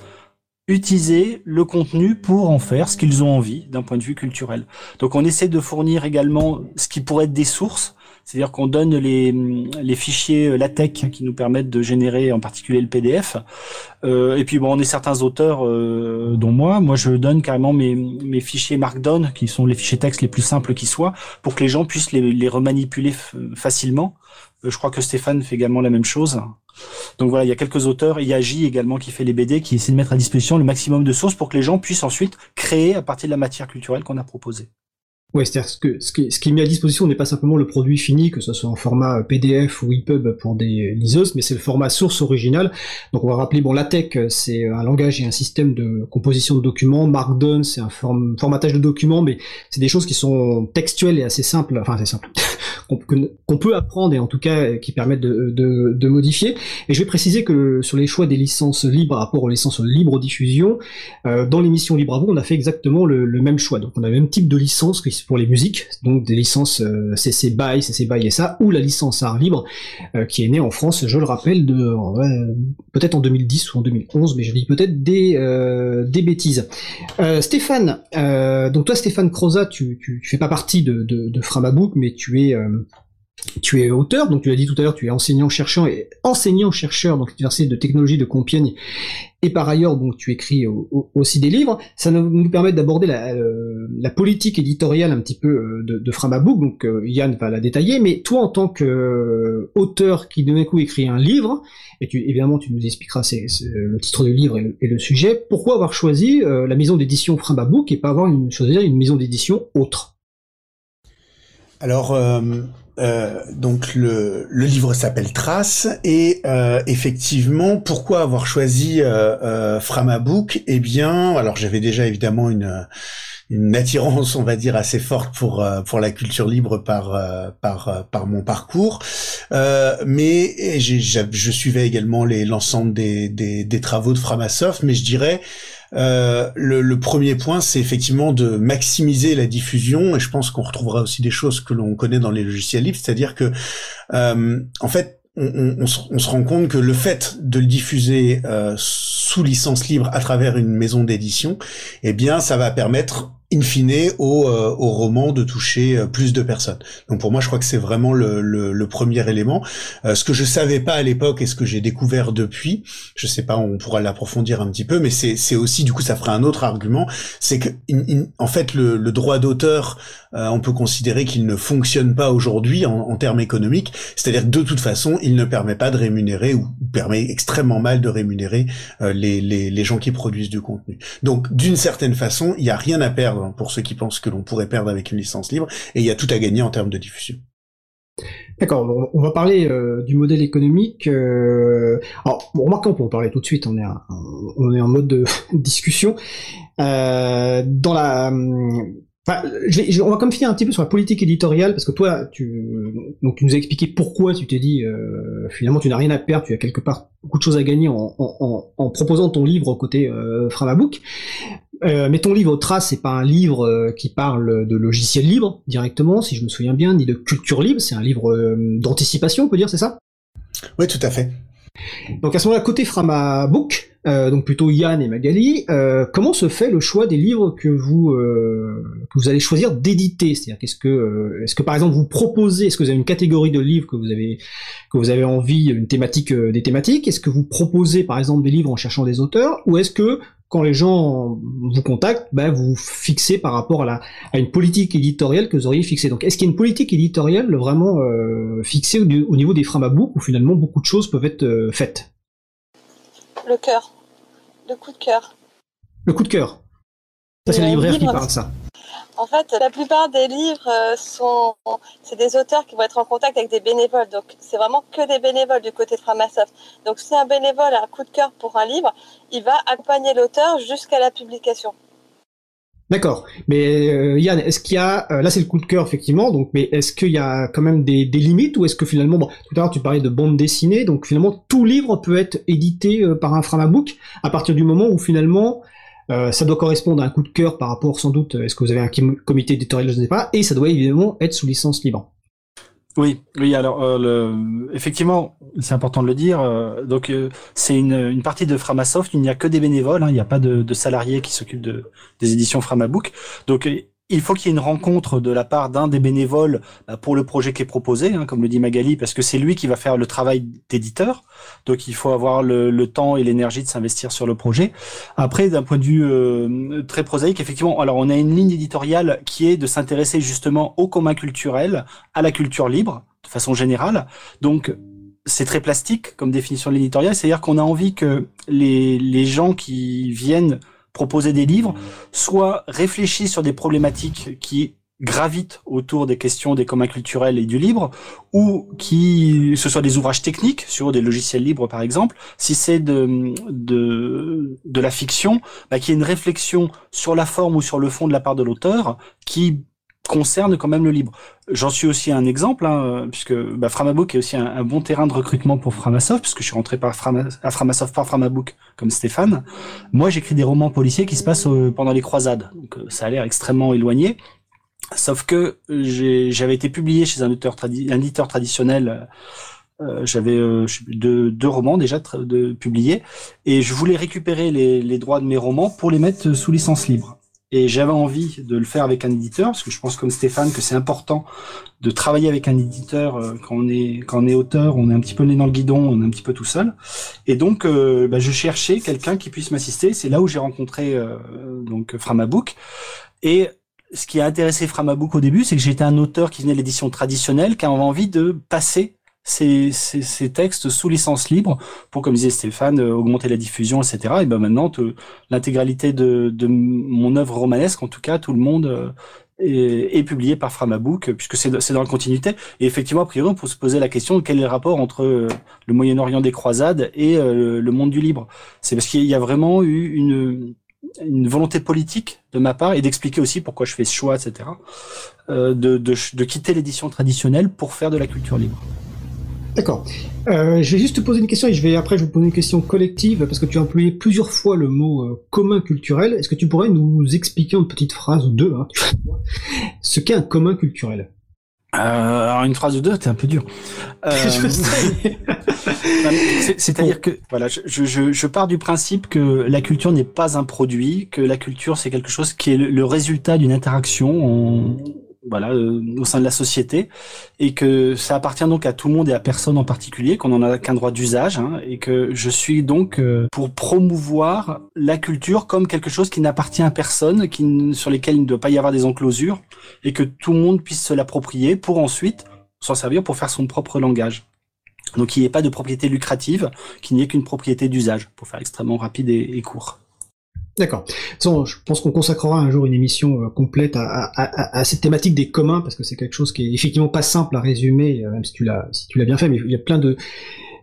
H: utiliser le contenu pour en faire ce qu'ils ont envie d'un point de vue culturel. Donc on essaie de fournir également ce qui pourrait être des sources c'est-à-dire qu'on donne les, les fichiers euh, LaTeX qui nous permettent de générer en particulier le PDF. Euh, et puis bon, on est certains auteurs, euh, dont moi, moi je donne carrément mes, fichiers Markdown, qui sont les fichiers texte les plus simples qui soient, pour que les gens puissent les, les remanipuler facilement. Je crois que Stéphane fait également la même chose. Donc voilà, il y a quelques auteurs, il y a J également qui fait les BD, qui essaie de mettre à disposition le maximum de sources pour que les gens puissent ensuite créer à partir de la matière culturelle qu'on a proposée.
C: Ouais, c'est-à-dire que ce qui, ce qui est mis à disposition n'est pas simplement le produit fini, que ce soit en format PDF ou EPUB pour des liseuses, mais c'est le format source original. Donc on va rappeler, bon, LaTeX, c'est un langage et un système de composition de documents. Markdown, c'est un formatage de documents, mais c'est des choses qui sont textuelles et assez simples, enfin assez simples, qu'on peut apprendre et en tout cas qui permettent de, modifier. Et je vais préciser que sur les choix des licences libres rapport aux licences libre diffusion, euh, dans l'émission Libre on a fait exactement le, même choix. Donc on a le même type de licence pour les musiques, donc des licences euh, CC BY, CC BY SA, ou la licence art libre, euh, qui est née en France, je le rappelle, peut-être en 2010 ou en 2011, mais je dis peut-être des, euh, des bêtises. Stéphane, donc toi Stéphane Croza, tu, tu, fais pas partie de, de, de Framabook, mais tu es tu es auteur, donc tu l'as dit tout à l'heure, tu es enseignant-chercheur et enseignant-chercheur dans l'université de technologie de Compiègne. Et par ailleurs, donc tu écris aussi des livres. Ça nous permet d'aborder la, euh, la, politique éditoriale un petit peu euh, de, de Framabook. Donc euh, Yann va la détailler. Mais toi, en tant qu'auteur qui d'un coup écrit un livre, et tu, évidemment tu nous expliqueras le titre du livre et le, sujet, pourquoi avoir choisi la maison d'édition Framabook et pas avoir une, une maison d'édition autre?
G: Alors euh, donc le, le livre s'appelle Trace et euh, effectivement pourquoi avoir choisi euh, euh, Framabook? Eh bien alors j'avais déjà évidemment une une attirance on va dire assez forte pour pour la culture libre par par par mon parcours. Mais je suivais également l'ensemble des, des, des travaux de Framasoft mais je dirais euh, le, premier point, c'est effectivement de maximiser la diffusion, et je pense qu'on retrouvera aussi des choses que l'on connaît dans les logiciels libres, c'est-à-dire que, euh, en fait, on, se, rend compte que le fait de le diffuser euh, sous licence libre à travers une maison d'édition, eh bien, ça va permettre in fine au, euh, au roman de toucher euh, plus de personnes. Donc pour moi, je crois que c'est vraiment le, le, premier élément. Euh, ce que je savais pas à l'époque et ce que j'ai découvert depuis, je sais pas, on pourra l'approfondir un petit peu, mais c'est aussi du coup ça ferait un autre argument, c'est que en fait le, le droit d'auteur, on peut considérer qu'il ne fonctionne pas aujourd'hui en, en, termes économiques, c'est-à-dire que de toute façon, il ne permet pas de rémunérer ou permet extrêmement mal de rémunérer les, les, les gens qui produisent du contenu. Donc d'une certaine façon, il n'y a rien à perdre pour ceux qui pensent que l'on pourrait perdre avec une licence libre, et il y a tout à gagner en termes de diffusion.
C: D'accord, on va parler euh, du modèle économique. Euh... Alors, remarquons, on peut en parler tout de suite, on est, on est en mode de [LAUGHS] discussion. Euh, dans la Enfin, on va comme finir un petit peu sur la politique éditoriale parce que toi, tu, donc tu nous as expliqué pourquoi tu t'es dit finalement tu n'as rien à perdre, tu as quelque part beaucoup de choses à gagner en, proposant ton livre côté Framabook. Euh, mais ton livre Trace, c'est pas un livre euh, qui parle de logiciels libres directement, si je me souviens bien, ni de culture libre. C'est un livre euh, d'anticipation, on peut dire, c'est ça?
G: Oui, tout à fait.
C: Donc à ce moment-là, côté Framabook, euh, donc plutôt Yann et Magali, comment se fait le choix des livres que vous que vous allez choisir d'éditer? C'est-à-dire qu'est-ce que est-ce que par exemple vous proposez, est-ce que vous avez une catégorie de livres que vous avez que vous avez envie, une thématique, des thématiques? Est-ce que vous proposez par exemple des livres en cherchant des auteurs, ou est-ce que quand les gens vous contactent, ben, vous fixez par rapport à, la, à une politique éditoriale que vous auriez fixée. Donc, est-ce qu'il y a une politique éditoriale vraiment euh, fixée au, au, niveau des Framabook où finalement beaucoup de choses peuvent être faites?
A: Le cœur. Le coup de cœur.
C: Le coup de cœur. Ça, c'est le libraire qui parle de ça.
A: En fait, la plupart des livres euh, sont, c'est des auteurs qui vont être en contact avec des bénévoles. Donc, c'est vraiment que des bénévoles du côté de Framasoft. Donc, si un bénévole a un coup de cœur pour un livre, il va accompagner l'auteur jusqu'à la publication.
C: D'accord. Mais euh, Yann, est-ce qu'il y a euh, là c'est le coup de cœur effectivement, donc mais est-ce qu'il y a quand même des, des limites ou est-ce que finalement bon, tout à l'heure tu parlais de bande dessinée, donc finalement tout livre peut être édité euh, par un Framabook à partir du moment où finalement ça doit correspondre à un coup de cœur par rapport sans doute est-ce que vous avez un comité éditorial je ne sais pas et ça doit évidemment être sous licence libre.
H: Oui, oui. Alors, euh, le... effectivement, c'est important de le dire. Euh, donc, euh, c'est une, une, partie de Framasoft. Il n'y a que des bénévoles. Hein, il n'y a pas de, de salariés qui s'occupent de, des éditions Framabook. Donc, il faut qu'il y ait une rencontre de la part d'un des bénévoles bah, pour le projet qui est proposé, hein, comme le dit Magali, parce que c'est lui qui va faire le travail d'éditeur. Donc il faut avoir le, temps et l'énergie de s'investir sur le projet. Après, d'un point de vue euh, très prosaïque, effectivement, alors on a une ligne éditoriale qui est de s'intéresser justement au commun culturel, à la culture libre, de façon générale. Donc c'est très plastique comme définition de l'éditorial, c'est-à-dire qu'on a envie que les, les gens qui viennent proposer des livres, soit réfléchir sur des problématiques qui gravitent autour des questions des communs culturels et du libre, ou qui ce soit des ouvrages techniques sur des logiciels libres par exemple. Si c'est de, de la fiction, bah, qu'il y une réflexion sur la forme ou sur le fond de la part de l'auteur qui concerne quand même le libre. J'en suis aussi un exemple, hein, puisque bah, Framabook est aussi un, bon terrain de recrutement pour Framasoft, puisque je suis rentré par à Framasoft par Framabook, comme Stéphane. Moi, j'écris des romans policiers qui se passent euh, pendant les croisades, donc euh, ça a l'air extrêmement éloigné. Sauf que j'avais été publié chez un auteur éditeur traditionnel. Euh, j'avais deux, romans déjà de publiés et je voulais récupérer les droits de mes romans pour les mettre sous licence libre. Et j'avais envie de le faire avec un éditeur, parce que je pense comme Stéphane que c'est important de travailler avec un éditeur euh, quand on est quand on est auteur, on est un petit peu né dans le guidon, on est un petit peu tout seul. Et donc, euh, bah, je cherchais quelqu'un qui puisse m'assister. C'est là où j'ai rencontré euh, donc Framabook. Et ce qui a intéressé Framabook au début, c'est que j'étais un auteur qui venait de l'édition traditionnelle, qui avait envie de passer ces, ces, ces, textes sous licence libre pour, comme disait Stéphane, euh, augmenter la diffusion, etc. Et ben maintenant, l'intégralité de, de, mon œuvre romanesque, en tout cas, tout le monde euh, est, est publié par Framabook, puisque c'est dans la continuité. Et effectivement, a priori, on peut se poser la question de quel est le rapport entre euh, le Moyen-Orient des croisades et le monde du libre. C'est parce qu'il y a vraiment eu une une volonté politique de ma part et d'expliquer aussi pourquoi je fais ce choix, etc. Euh, de, de, de quitter l'édition traditionnelle pour faire de la culture libre.
C: D'accord. Euh, je vais juste te poser une question et je vais après je vais vous poser une question collective parce que tu as employé plusieurs fois le mot euh, commun culturel. Est-ce que tu pourrais nous expliquer en petite phrase ou deux hein, ce qu'est un commun culturel?
H: Euh, alors une phrase ou deux, c'est un peu dur. [LAUGHS] Euh, [LAUGHS] C'est-à-dire que voilà, je, je, je, pars du principe que la culture n'est pas un produit, que la culture c'est quelque chose qui est le, le résultat d'une interaction voilà, euh, au sein de la société, et que ça appartient donc à tout le monde et à personne en particulier, qu'on n'en a qu'un droit d'usage, hein, et que je suis donc euh, pour promouvoir la culture comme quelque chose qui n'appartient à personne, qui, sur lesquels il ne doit pas y avoir des enclosures, et que tout le monde puisse se l'approprier pour ensuite s'en servir pour faire son propre langage. Donc il n'y ait pas de propriété lucrative, qu'il n'y ait qu'une propriété d'usage, pour faire extrêmement rapide et, et court.
C: D'accord. Je pense qu'on consacrera un jour une émission euh, complète à, à, à, cette thématique des communs parce que c'est quelque chose qui est effectivement pas simple à résumer, euh, même si tu l'as si bien fait, mais il y a plein de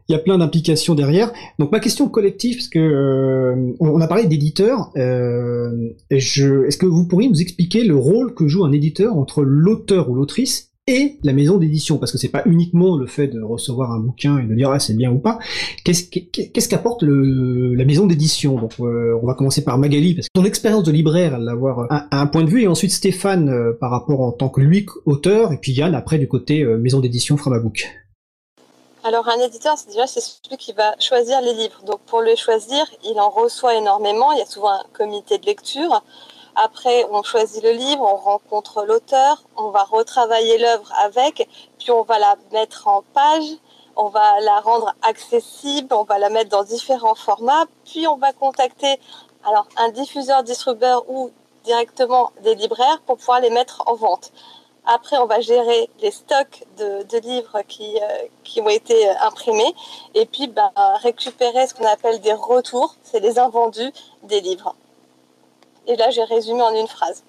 C: il y a plein d'implications derrière. Donc ma question collective, parce que euh, on a parlé d'éditeur, euh, est-ce que vous pourriez nous expliquer le rôle que joue un éditeur entre l'auteur ou l'autrice et la maison d'édition, parce que c'est pas uniquement le fait de recevoir un bouquin et de dire ah c'est bien ou pas. Qu'est-ce qu'apporte la maison d'édition? Donc euh, on va commencer par Magali, parce que ton expérience de libraire, elle va avoir un, un, point de vue, et ensuite Stéphane euh, par rapport en tant que lui auteur, et puis Yann après du côté euh, maison d'édition Framabook.
A: Alors un éditeur, c'est déjà c'est celui qui va choisir les livres. Donc pour le choisir, il en reçoit énormément. Il y a souvent un comité de lecture. Après, on choisit le livre, on rencontre l'auteur, on va retravailler l'œuvre avec, puis on va la mettre en page, on va la rendre accessible, on va la mettre dans différents formats, puis on va contacter alors un diffuseur, distributeur ou directement des libraires pour pouvoir les mettre en vente. Après, on va gérer les stocks de, de livres qui, euh, qui ont été imprimés et puis bah, récupérer ce qu'on appelle des retours, c'est les invendus des livres. Et là, j'ai résumé en une phrase.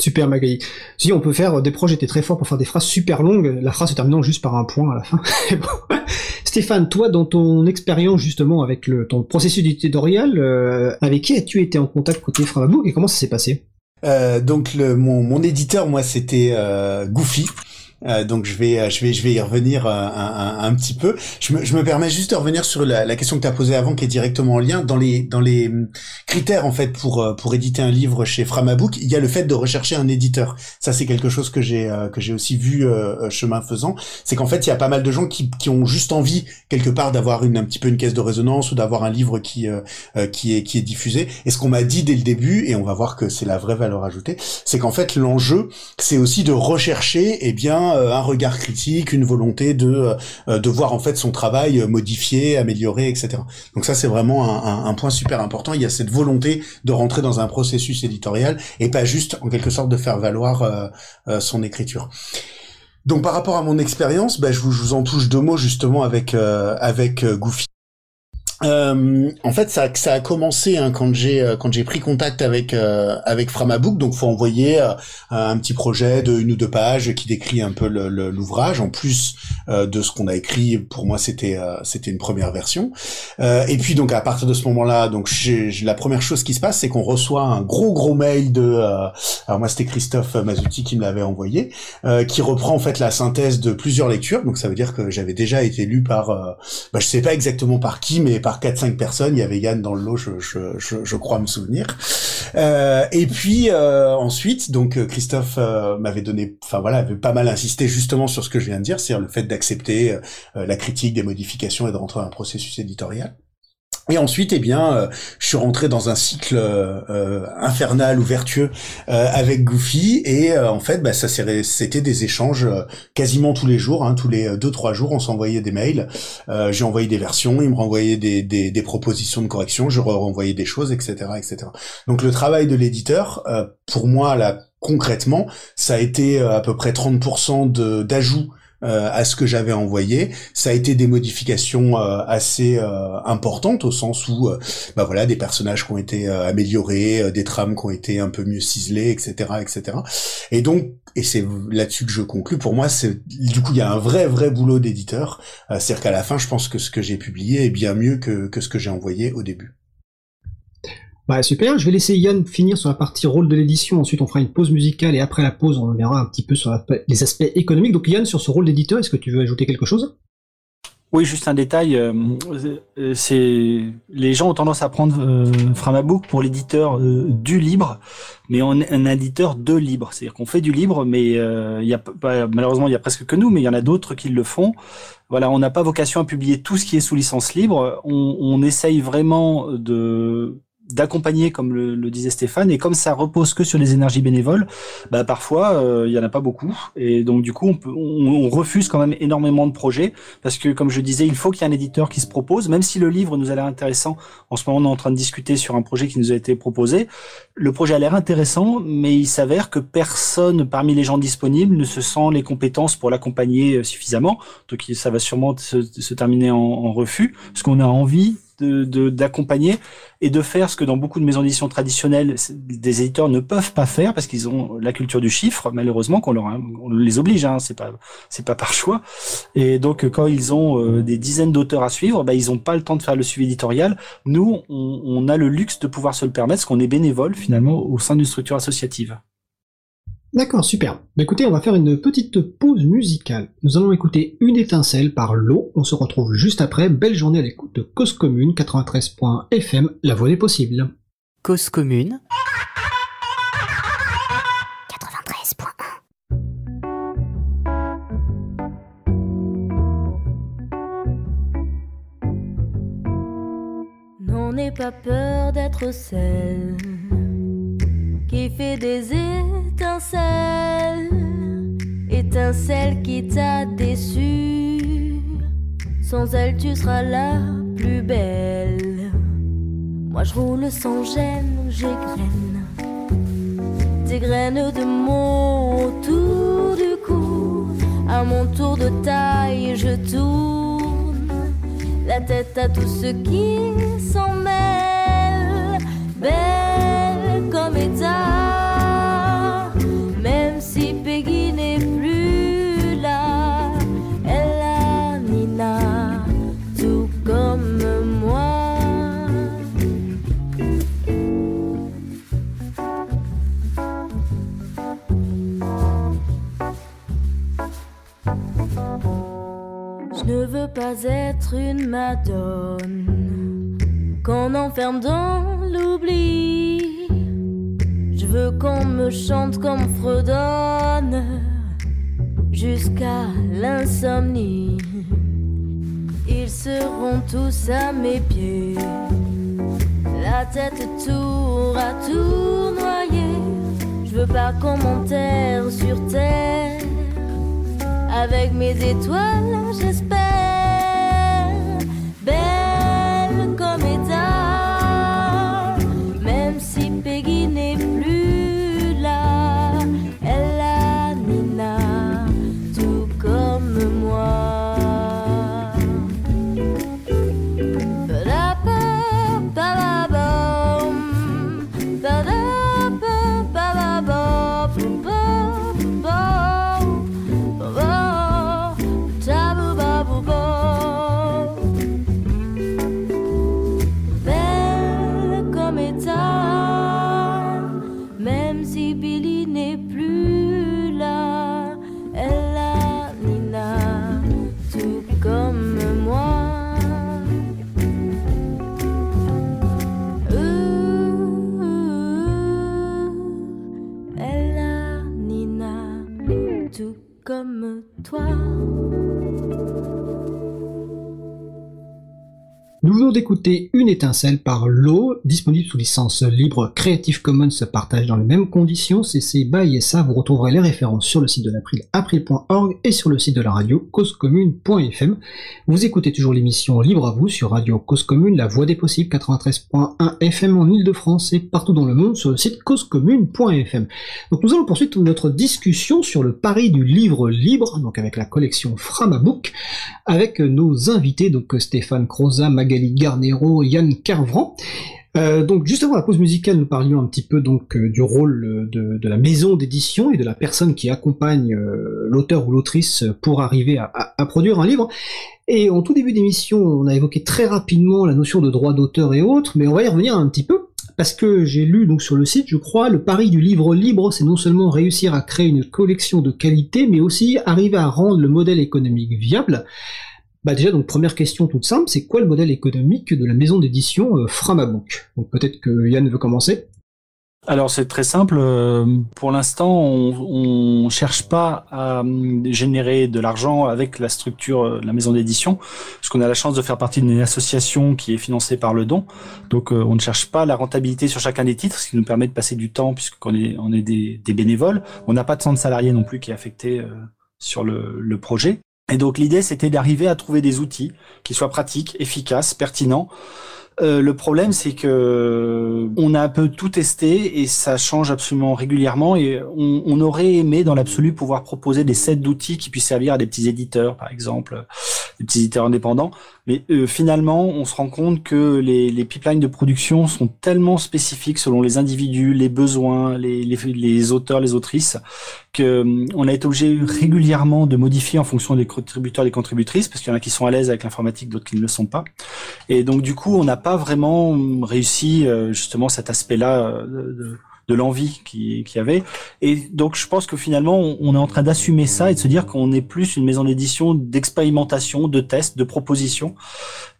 C: Super Magali. Si on peut faire des projets, t'es très fort pour faire des phrases super longues, la phrase se terminant juste par un point à la fin. [LAUGHS] Stéphane, toi, dans ton expérience justement avec le, ton processus éditorial, euh, avec qui as-tu été en contact côté Framabook et comment ça s'est passé?
G: Euh, donc le, mon, mon éditeur, moi, c'était euh, Goofy. Euh, donc je vais, euh, je vais, je vais y revenir euh, un, un, petit peu. Je me, je me, permets juste de revenir sur la, la question que tu as posée avant, qui est directement en lien dans les, dans les hum, critères en fait pour pour éditer un livre chez Framabook. Il y a le fait de rechercher un éditeur. Ça c'est quelque chose que j'ai que j'ai aussi vu chemin faisant. C'est qu'en fait il y a pas mal de gens qui, qui ont juste envie quelque part d'avoir une un petit peu une caisse de résonance ou d'avoir un livre qui qui est qui est diffusé. Et ce qu'on m'a dit dès le début, et on va voir que c'est la vraie valeur ajoutée, c'est qu'en fait l'enjeu c'est aussi de rechercher et eh bien euh, un regard critique, une volonté de euh, de voir en fait son travail modifié, amélioré, etc. Donc ça c'est vraiment un, un, point super important. Il y a cette volonté de rentrer dans un processus éditorial et pas juste en quelque sorte de faire valoir euh, son écriture. Donc par rapport à mon expérience, bah, je, vous, je, vous, en touche deux mots justement avec avec Goofy. Euh, en fait, ça, ça a commencé hein, quand j'ai euh, quand j'ai pris contact avec euh, avec Framabook. Donc, faut envoyer euh, un petit projet de une ou deux pages qui décrit un peu l'ouvrage. En plus de ce qu'on a écrit, pour moi, c'était c'était une première version. et puis, donc, à partir de ce moment-là, donc, la première chose qui se passe, c'est qu'on reçoit un gros gros mail de. alors moi, c'était Christophe Mazuti qui me l'avait envoyé, qui reprend en fait la synthèse de plusieurs lectures. Donc, ça veut dire que j'avais déjà été lu par, bah, je sais pas exactement par qui, mais par 4-5 personnes. Il y avait Yann dans le lot, je, je, je, je crois me souvenir. Euh, et puis euh, ensuite, donc euh, Christophe euh, m'avait donné, enfin voilà, avait pas mal insisté justement sur ce que je viens de dire, c'est-à-dire le fait d'accepter euh, la critique des modifications et de rentrer dans un processus éditorial. Et ensuite, eh bien, euh, je suis rentré dans un cycle euh, infernal ou vertueux euh, avec Goofy, et en fait, bah, ça c'était des échanges quasiment tous les jours, hein, tous les deux trois jours, on s'envoyait des mails. J'ai envoyé des versions, il me renvoyait des, propositions de correction, je renvoyais des choses, etc., etc. Donc le travail de l'éditeur, pour moi, là, concrètement, ça a été à peu près 30% d'ajouts euh, à ce que j'avais envoyé. Ça a été des modifications euh, assez euh, importantes au sens où, bah voilà, des personnages qui ont été améliorés, des trames qui ont été un peu mieux ciselées, etc., etc. Et donc, et c'est là-dessus que je conclus. Pour moi, c'est du coup, il y a un vrai, vrai boulot d'éditeur. C'est-à-dire qu'à la fin, je pense que ce que j'ai publié est bien mieux que, que ce que j'ai envoyé au début.
C: Bah super, je vais laisser Yann finir sur la partie rôle de l'édition, ensuite on fera une pause musicale et après la pause on verra un petit peu sur les aspects économiques. Donc Yann, sur ce rôle d'éditeur, est-ce que tu veux ajouter quelque chose?
H: Oui, juste un détail, euh, euh, c'est les gens ont tendance à prendre euh, Framabook pour l'éditeur du libre, mais on est un éditeur de libre, c'est-à-dire qu'on fait du libre, mais il y a malheureusement il y a presque que nous, mais il y en a d'autres qui le font. Voilà, on n'a pas vocation à publier tout ce qui est sous licence libre. On, on essaye vraiment de d'accompagner, comme le, disait Stéphane, et comme ça repose que sur les énergies bénévoles, bah parfois euh, il y en a pas beaucoup, et donc du coup on, peut, on, refuse quand même énormément de projets parce que comme je disais, il faut qu'il y ait un éditeur qui se propose, même si le livre nous a l'air intéressant. En ce moment, on est en train de discuter sur un projet qui nous a été proposé. Le projet a l'air intéressant, mais il s'avère que personne parmi les gens disponibles ne se sent les compétences pour l'accompagner euh, suffisamment. Donc ça va sûrement se, terminer en, en refus, parce qu'on a envie d'accompagner de, et de faire ce que dans beaucoup de maisons d'édition traditionnelles, des éditeurs ne peuvent pas faire parce qu'ils ont la culture du chiffre, malheureusement, qu'on leur on les oblige, hein, c'est pas c'est pas par choix. Et donc quand ils ont euh, des dizaines d'auteurs à suivre, bah, ils ont pas le temps de faire le suivi éditorial. Nous, on, on a le luxe de pouvoir se le permettre, parce qu'on est bénévole finalement au sein d'une structure associative.
C: D'accord, super. Bah, écoutez, on va faire une petite pause musicale. Nous allons écouter Une étincelle par l'eau. On se retrouve juste après. Belle journée à l'écoute de Cause Commune 93.fm, la voix des possibles.
I: Cause Commune
J: 93.1 Non, n'aie pas peur d'être celle qui fait des étincelles, étincelle qui t'a déçu. Sans elle, tu seras la plus belle. Moi, je roule sans gêne, j'égrène des graines de mon autour du cou. À mon tour de taille, je tourne la tête à tout ce qui s'en mêle. Belle même si Peggy n'est plus là, elle a Nina, tout comme moi. Je ne veux pas être une madone qu'on enferme dans l'oubli veux qu'on me chante comme fredonne jusqu'à l'insomnie. Ils seront tous à mes pieds, la tête tour à tour noyée. Je veux pas qu'on m'enterre sur terre avec mes étoiles, j'espère.
C: D'écouter Étincelle par l'eau, disponible sous licence libre Creative Commons se partage dans les mêmes conditions, CC BY SA. Vous retrouverez les références sur le site de l'April, april.org et sur le site de la radio causecommune.fm. Vous écoutez toujours l'émission Libre à vous sur Radio Cause Commune, la voix des possibles 93.1 FM en Ile-de-France et partout dans le monde sur le site causecommune.fm. Donc nous allons poursuivre notre discussion sur le pari du livre libre, donc avec la collection Framabook, avec nos invités, donc Stéphane Croza, Magali Garnero, Yann Carvran. Euh, donc juste avant la pause musicale, nous parlions un petit peu donc euh, du rôle de, de la maison d'édition et de la personne qui accompagne euh, l'auteur ou l'autrice pour arriver à, produire un livre. Et en tout début d'émission, on a évoqué très rapidement la notion de droit d'auteur et autres, mais on va y revenir un petit peu parce que j'ai lu donc sur le site, je crois, le pari du livre libre, c'est non seulement réussir à créer une collection de qualité, mais aussi arriver à rendre le modèle économique viable. Bah déjà, donc première question toute simple, c'est quoi le modèle économique de la maison d'édition euh, Framabook Donc peut-être que Yann veut commencer
H: alors c'est très simple. Euh, pour l'instant, on, ne cherche pas à hum, générer de l'argent avec la structure euh, de la maison d'édition, parce qu'on a la chance de faire partie d'une association qui est financée par le don. Donc on ne cherche pas la rentabilité sur chacun des titres, ce qui nous permet de passer du temps puisqu'on est on est des, des bénévoles. On n'a pas de centre salarié non plus qui est affecté sur le, le projet. Et donc l'idée, c'était d'arriver à trouver des outils qui soient pratiques, efficaces, pertinents. Euh, le problème, c'est que on a un peu tout testé et ça change absolument régulièrement. Et on, on aurait aimé, dans l'absolu, pouvoir proposer des sets d'outils qui puissent servir à des petits éditeurs, par exemple, des petits éditeurs indépendants. Mais euh, finalement, on se rend compte que les, les, pipelines de production sont tellement spécifiques selon les individus, les besoins, les, les, les auteurs, les autrices, que hum, on a été obligé régulièrement de modifier en fonction des contributeurs, des contributrices, parce qu'il y en a qui sont à l'aise avec l'informatique, d'autres qui ne le sont pas. Et donc du coup, on n'a pas vraiment hum, réussi euh, justement cet aspect-là euh, de, l'envie qu'il qui y avait. Et donc je pense que finalement on, est en train d'assumer ça et de se dire qu'on est plus une maison d'édition d'expérimentation, de tests, de propositions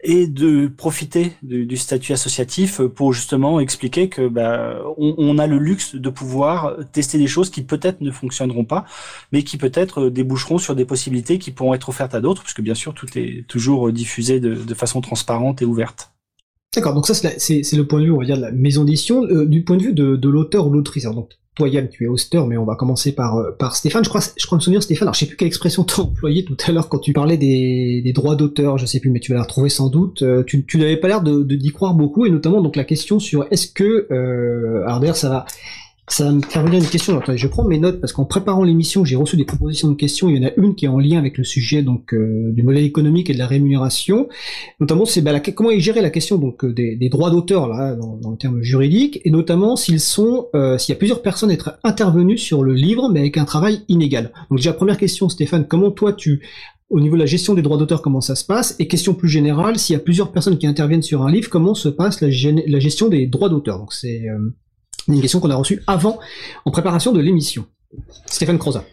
H: et de profiter du, statut associatif pour justement expliquer que bah, on, a le luxe de pouvoir tester des choses qui peut-être ne fonctionneront pas, mais qui peut-être déboucheront sur des possibilités qui pourront être offertes à d'autres, parce que bien sûr tout est toujours diffusé de façon transparente et ouverte.
C: D'accord, donc ça c'est le point de vue, on va dire, de la maison d'édition, euh, du point de vue de, l'auteur ou l'autrice. Donc toi Yann, tu es hoster, mais on va commencer par, euh, par Stéphane. Je crois, je crois me souvenir Stéphane, alors je sais plus quelle expression tu as employée tout à l'heure quand tu parlais des, des droits d'auteur, je sais plus, mais tu vas la retrouver sans doute. Euh, tu, tu n'avais pas l'air de d'y croire beaucoup, et notamment donc la question sur est-ce que, alors d'ailleurs ça va ça me faire venir une question. Attendez, je prends mes notes parce qu'en préparant l'émission, j'ai reçu des propositions de questions. Il y en a une qui est en lien avec le sujet donc euh, du modèle économique et de la rémunération. Notamment, c'est bah, comment est gérée la question donc euh, des, des droits d'auteur là dans, dans, le terme juridique et notamment s'ils sont euh, s'il y a plusieurs personnes être intervenues sur le livre mais avec un travail inégal. Donc déjà première question, Stéphane, comment toi tu au niveau de la gestion des droits d'auteur, comment ça se passe? Et question plus générale, s'il y a plusieurs personnes qui interviennent sur un livre, comment se passe la, la gestion des droits d'auteur? Donc c'est euh, une question qu'on a reçue avant, en préparation de l'émission. Stéphane Croza.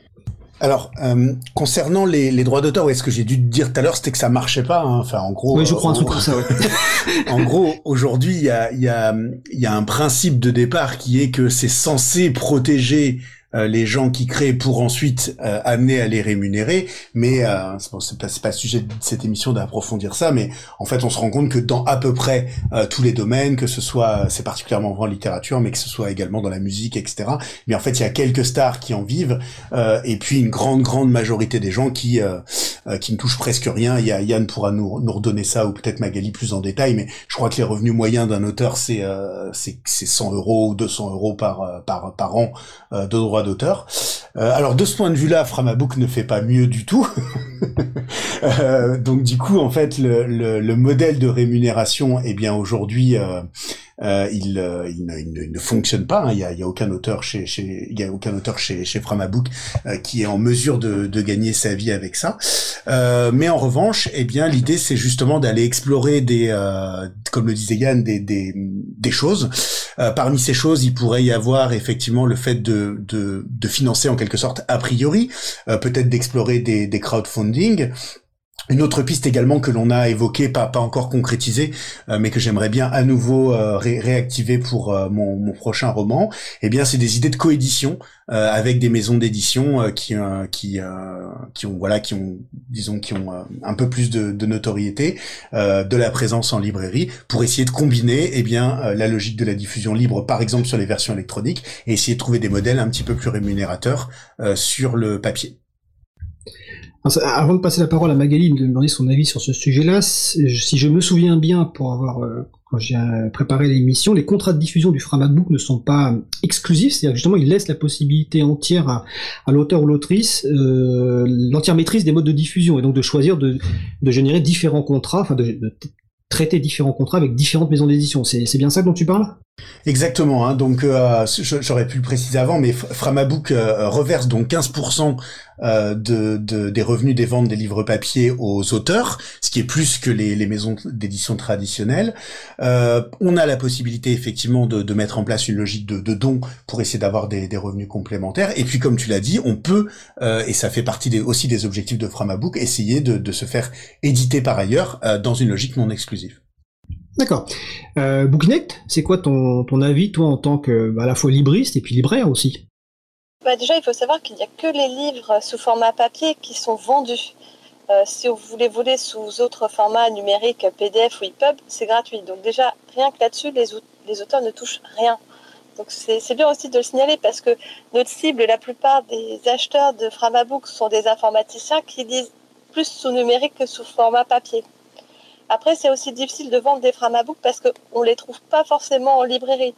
G: Alors, euh, concernant les, les droits d'auteur, ouais, ce que j'ai dû te dire tout à l'heure, c'était que ça marchait pas. Hein. Enfin, en gros.
C: Oui, je crois un truc comme ça. Ouais. [LAUGHS]
G: en gros, aujourd'hui, il y a, y, a, y a un principe de départ qui est que c'est censé protéger les gens qui créent pour ensuite euh, amener à les rémunérer. Mais euh, c'est pas, pas le sujet de cette émission d'approfondir ça, mais en fait on se rend compte que dans à peu près euh, tous les domaines, que ce soit, c'est particulièrement vrai en littérature, mais que ce soit également dans la musique, etc. Mais en fait il y a quelques stars qui en vivent, euh, et puis une grande grande majorité des gens qui qui ne touchent presque rien. Yann pourra nous, nous redonner ça ou peut-être Magali plus en détail, mais je crois que les revenus moyens d'un auteur c'est c'est 100 euros ou 200 euros par par par an de droits d'auteur. Euh, alors de ce point de vue-là, Framabook ne fait pas mieux du tout. [LAUGHS] euh, donc du coup, en fait, le, le, le modèle de rémunération, eh bien aujourd'hui, euh, il, euh, il, ne, il, ne, fonctionne pas. Hein. Il n'y a, a, aucun auteur chez, chez, il y a aucun auteur chez, chez Framabook euh, qui est en mesure de, de, gagner sa vie avec ça. Euh, mais en revanche, eh bien, l'idée c'est justement d'aller explorer des, euh, comme le disait Yann, des, des, des choses. Euh, parmi ces choses, il pourrait y avoir effectivement le fait de, de, de financer en quelque sorte a priori, peut-être d'explorer des, des crowdfunding Une autre piste également que l'on a évoquée, pas encore concrétisée, euh, mais que j'aimerais bien à nouveau euh, réactiver pour euh, mon, prochain roman, eh bien c'est des idées de coédition avec des maisons d'édition qui ont voilà qui ont disons qui ont un peu plus de, de notoriété, de la présence en librairie, pour essayer de combiner eh bien la logique de la diffusion libre, par exemple sur les versions électroniques, et essayer de trouver des modèles un petit peu plus rémunérateurs sur le papier.
C: Avant de passer la parole à Magali, de me demander son avis sur ce sujet-là, si je me souviens bien, pour avoir euh, quand j'ai préparé l'émission, les contrats de diffusion du Framabook ne sont pas exclusifs, c'est-à-dire justement ils laissent la possibilité entière à, l'auteur ou l'autrice euh, l'entière maîtrise des modes de diffusion et donc de choisir de, générer différents contrats, enfin de, traiter différents contrats avec différentes maisons d'édition. C'est bien ça dont tu parles?
G: Exactement. Hein, donc euh, j'aurais pu le préciser avant, mais Framabook euh, reverse donc 15% euh, de, des revenus des ventes des livres papier aux auteurs, ce qui est plus que les, les maisons d'édition traditionnelles. on a la possibilité effectivement de, de, mettre en place une logique de, de dons pour essayer d'avoir des, des, revenus complémentaires. Et puis comme tu l'as dit, on peut, et ça fait partie des, aussi des objectifs de Framabook, essayer de, de se faire éditer par ailleurs dans une logique non exclusive.
C: D'accord. Euh, c'est quoi ton, ton avis, toi, en tant que bah, à la fois libriste et puis libraire aussi?
A: Bah Déjà, il faut savoir qu'il n'y a que les livres sous format papier qui sont vendus. Euh, si vous voulez voler sous autres formats numériques, PDF ou EPUB, c'est gratuit. Donc déjà, rien que là-dessus, les, les auteurs ne touchent rien. Donc c'est bien aussi de le signaler parce que notre cible, la plupart des acheteurs de Framabook sont des informaticiens qui lisent plus sous numérique que sous format papier. Après, c'est aussi difficile de vendre des Framabook parce qu'on ne les trouve pas forcément en librairie.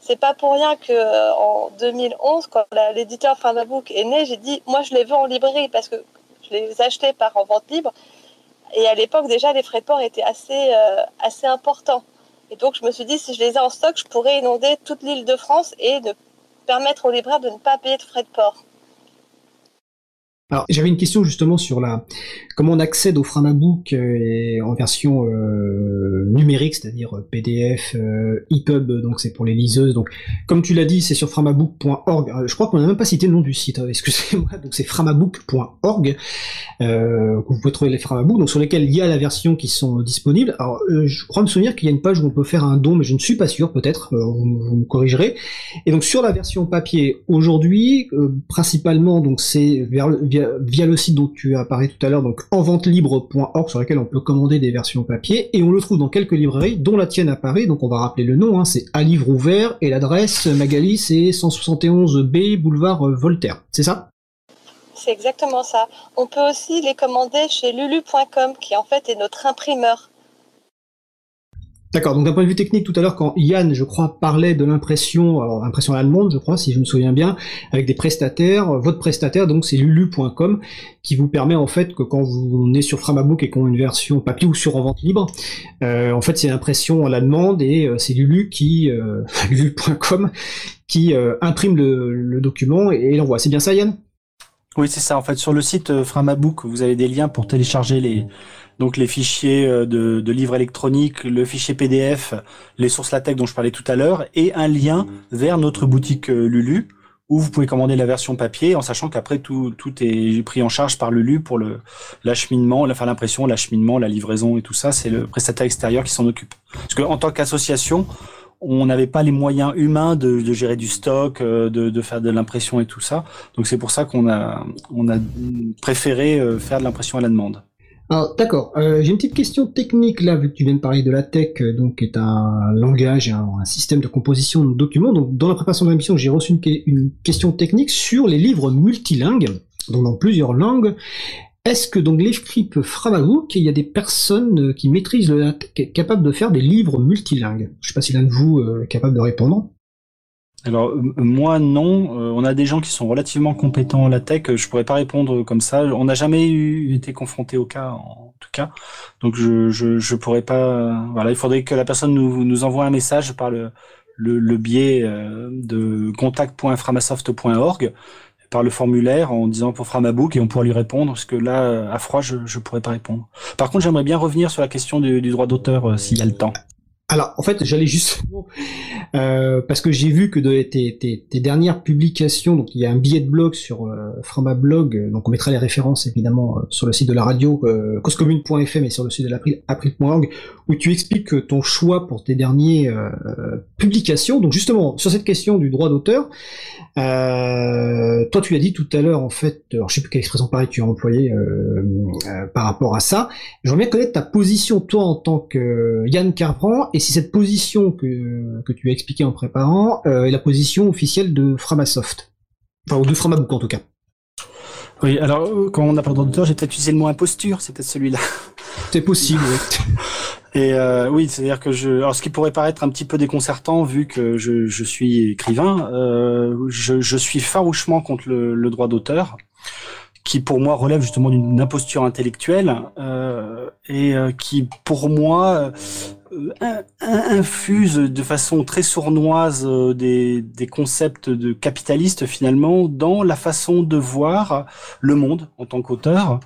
A: C'est pas pour rien que euh, en 2011, quand l'éditeur Framabook est né, j'ai dit moi je les veux en librairie parce que je les achetais par en vente libre. Et à l'époque déjà les frais de port étaient assez euh, assez importants. Et donc je me suis dit si je les ai en stock, je pourrais inonder toute l'île de France et de permettre aux libraires de ne pas payer de frais de port.
C: Alors j'avais une question justement sur la comment on accède au Framabook euh, en version euh, numérique, c'est-à-dire euh, PDF, EPUB, donc c'est pour les liseuses. Donc comme tu l'as dit, c'est sur framabook.org. Je crois qu'on n'a même pas cité le nom du site. Hein, [LAUGHS] excusez-moi. Donc c'est framabook.org. Euh, vous pouvez trouver les Framabook, donc sur lesquels il y a la version qui sont disponibles. Alors je crois me souvenir qu'il y a une page où on peut faire un don, mais je ne suis pas sûr. Peut-être vous, me corrigerez. Et donc sur la version papier aujourd'hui, principalement donc c'est vers, via le site dont tu as parlé tout à l'heure, donc enventelibre.org, sur lequel on peut commander des versions papier, et on le trouve dans quelques librairies, dont la tienne à Paris, donc on va rappeler le nom, hein, c'est à livre ouvert, et l'adresse, Magali, c'est 171B, boulevard Voltaire, c'est ça?
A: C'est exactement ça. On peut aussi les commander chez lulu.com, qui en fait est notre imprimeur.
C: D'accord, donc d'un point de vue technique, tout à l'heure, quand Yann, je crois, parlait de l'impression, alors impression allemande, je crois, si je me souviens bien, avec des prestataires, votre prestataire, donc c'est lulu.com, qui vous permet en fait que quand vous venez sur Framabook et qu'on a une version papier ou sur en vente libre, euh, en fait c'est l'impression à la demande et euh, c'est Lulu qui, euh, [LAUGHS] lulu.com, qui euh, imprime le, le, document et l'envoie. C'est bien ça Yann
H: Oui, c'est ça. En fait, sur le site Framabook, vous avez des liens pour télécharger les donc les fichiers euh, de, livres électroniques, le fichier PDF, les sources LaTeX dont je parlais tout à l'heure, et un lien vers notre boutique euh, Lulu où vous pouvez commander la version papier en sachant qu'après tout, tout est pris en charge par Lulu pour le l'acheminement, enfin l'impression, l'acheminement, la livraison et tout ça, c'est le prestataire extérieur qui s'en occupe. Parce qu'en tant qu'association, on n'avait pas les moyens humains de, gérer du stock, euh, de, de faire de l'impression et tout ça. Donc c'est pour ça qu'on a on a préféré faire de l'impression à la demande.
C: Alors d'accord, euh, j'ai une petite question technique là, vu que tu viens de parler de la tech, euh, donc qui est un langage, un, système de composition de documents. Donc dans la préparation de l'émission, j'ai reçu une, question technique sur les livres multilingues, donc dans plusieurs langues. Est-ce que donc l'EFCRIP Framabook, il y a des personnes euh, qui maîtrisent la tech capables de faire des livres multilingues? Je sais pas si l'un de vous est capable de répondre.
H: Alors moi non, euh, on a des gens qui sont relativement compétents en la tech, je pourrais pas répondre comme ça. On n'a jamais eu, été confronté au cas en tout cas, donc je, je pourrais pas. Voilà, il faudrait que la personne nous nous envoie un message par le le, biais euh, de contact.framasoft.org par le formulaire en disant pour Framabook et on pourra lui répondre parce que là à froid je je pourrais pas répondre. Par contre j'aimerais bien revenir sur la question du, droit d'auteur euh, s'il y a le temps.
C: Alors, en fait, j'allais justement euh, parce que j'ai vu que de tes, dernières publications, donc il y a un billet de blog sur euh, Framablog, euh, donc on mettra les références évidemment euh, sur le site de la radio euh, causecommune.fm et sur le site de l'April, april.org, où tu expliques ton choix pour tes dernières publications. Donc justement, sur cette question du droit d'auteur, toi tu l'as dit tout à l'heure en fait, alors je sais plus quelle expression pareille tu as employée par rapport à ça. J'aimerais bien connaître ta position toi en tant que Yann Carpran et si cette position que, que tu as expliquée en préparant euh, est la position officielle de Framasoft. Enfin, ou de Framabook en tout cas.
H: Oui, alors euh, quand on n'a pas d'auteur, j'ai peut-être utilisé le mot imposture, c'est peut-être celui-là.
C: C'est possible, oui. [LAUGHS]
H: Et euh, oui, c'est-à-dire que je, alors ce qui pourrait paraître un petit peu déconcertant vu que je, je suis écrivain, euh, je, je, suis farouchement contre le, le droit d'auteur qui pour moi relève justement d'une imposture intellectuelle euh, et qui pour moi infuse de façon très sournoise euh, des, des, concepts de capitalistes finalement dans la façon de voir le monde en tant qu'auteur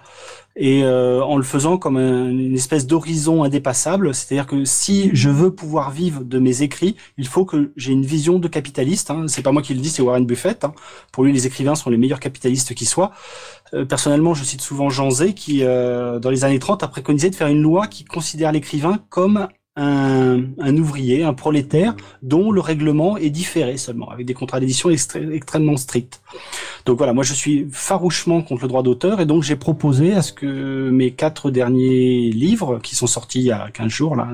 H: et euh, en le faisant comme une espèce d'horizon indépassable. C'est-à-dire que si je veux pouvoir vivre de mes écrits, il faut que j'ai une vision de capitaliste. Hein. C'est pas moi qui le dis, c'est Warren Buffett. Hein. Pour lui, les écrivains sont les meilleurs capitalistes qui soient. Euh, personnellement, je cite souvent Jean Zay qui, euh, dans les années 30, a préconisé de faire une loi qui considère l'écrivain comme un, un, ouvrier, un prolétaire, dont le règlement est différé seulement, avec des contrats d'édition extrêmement stricts. Donc voilà, moi je suis farouchement contre le droit d'auteur, et donc j'ai proposé à ce que mes quatre derniers livres, qui sont sortis il y a 15 jours là,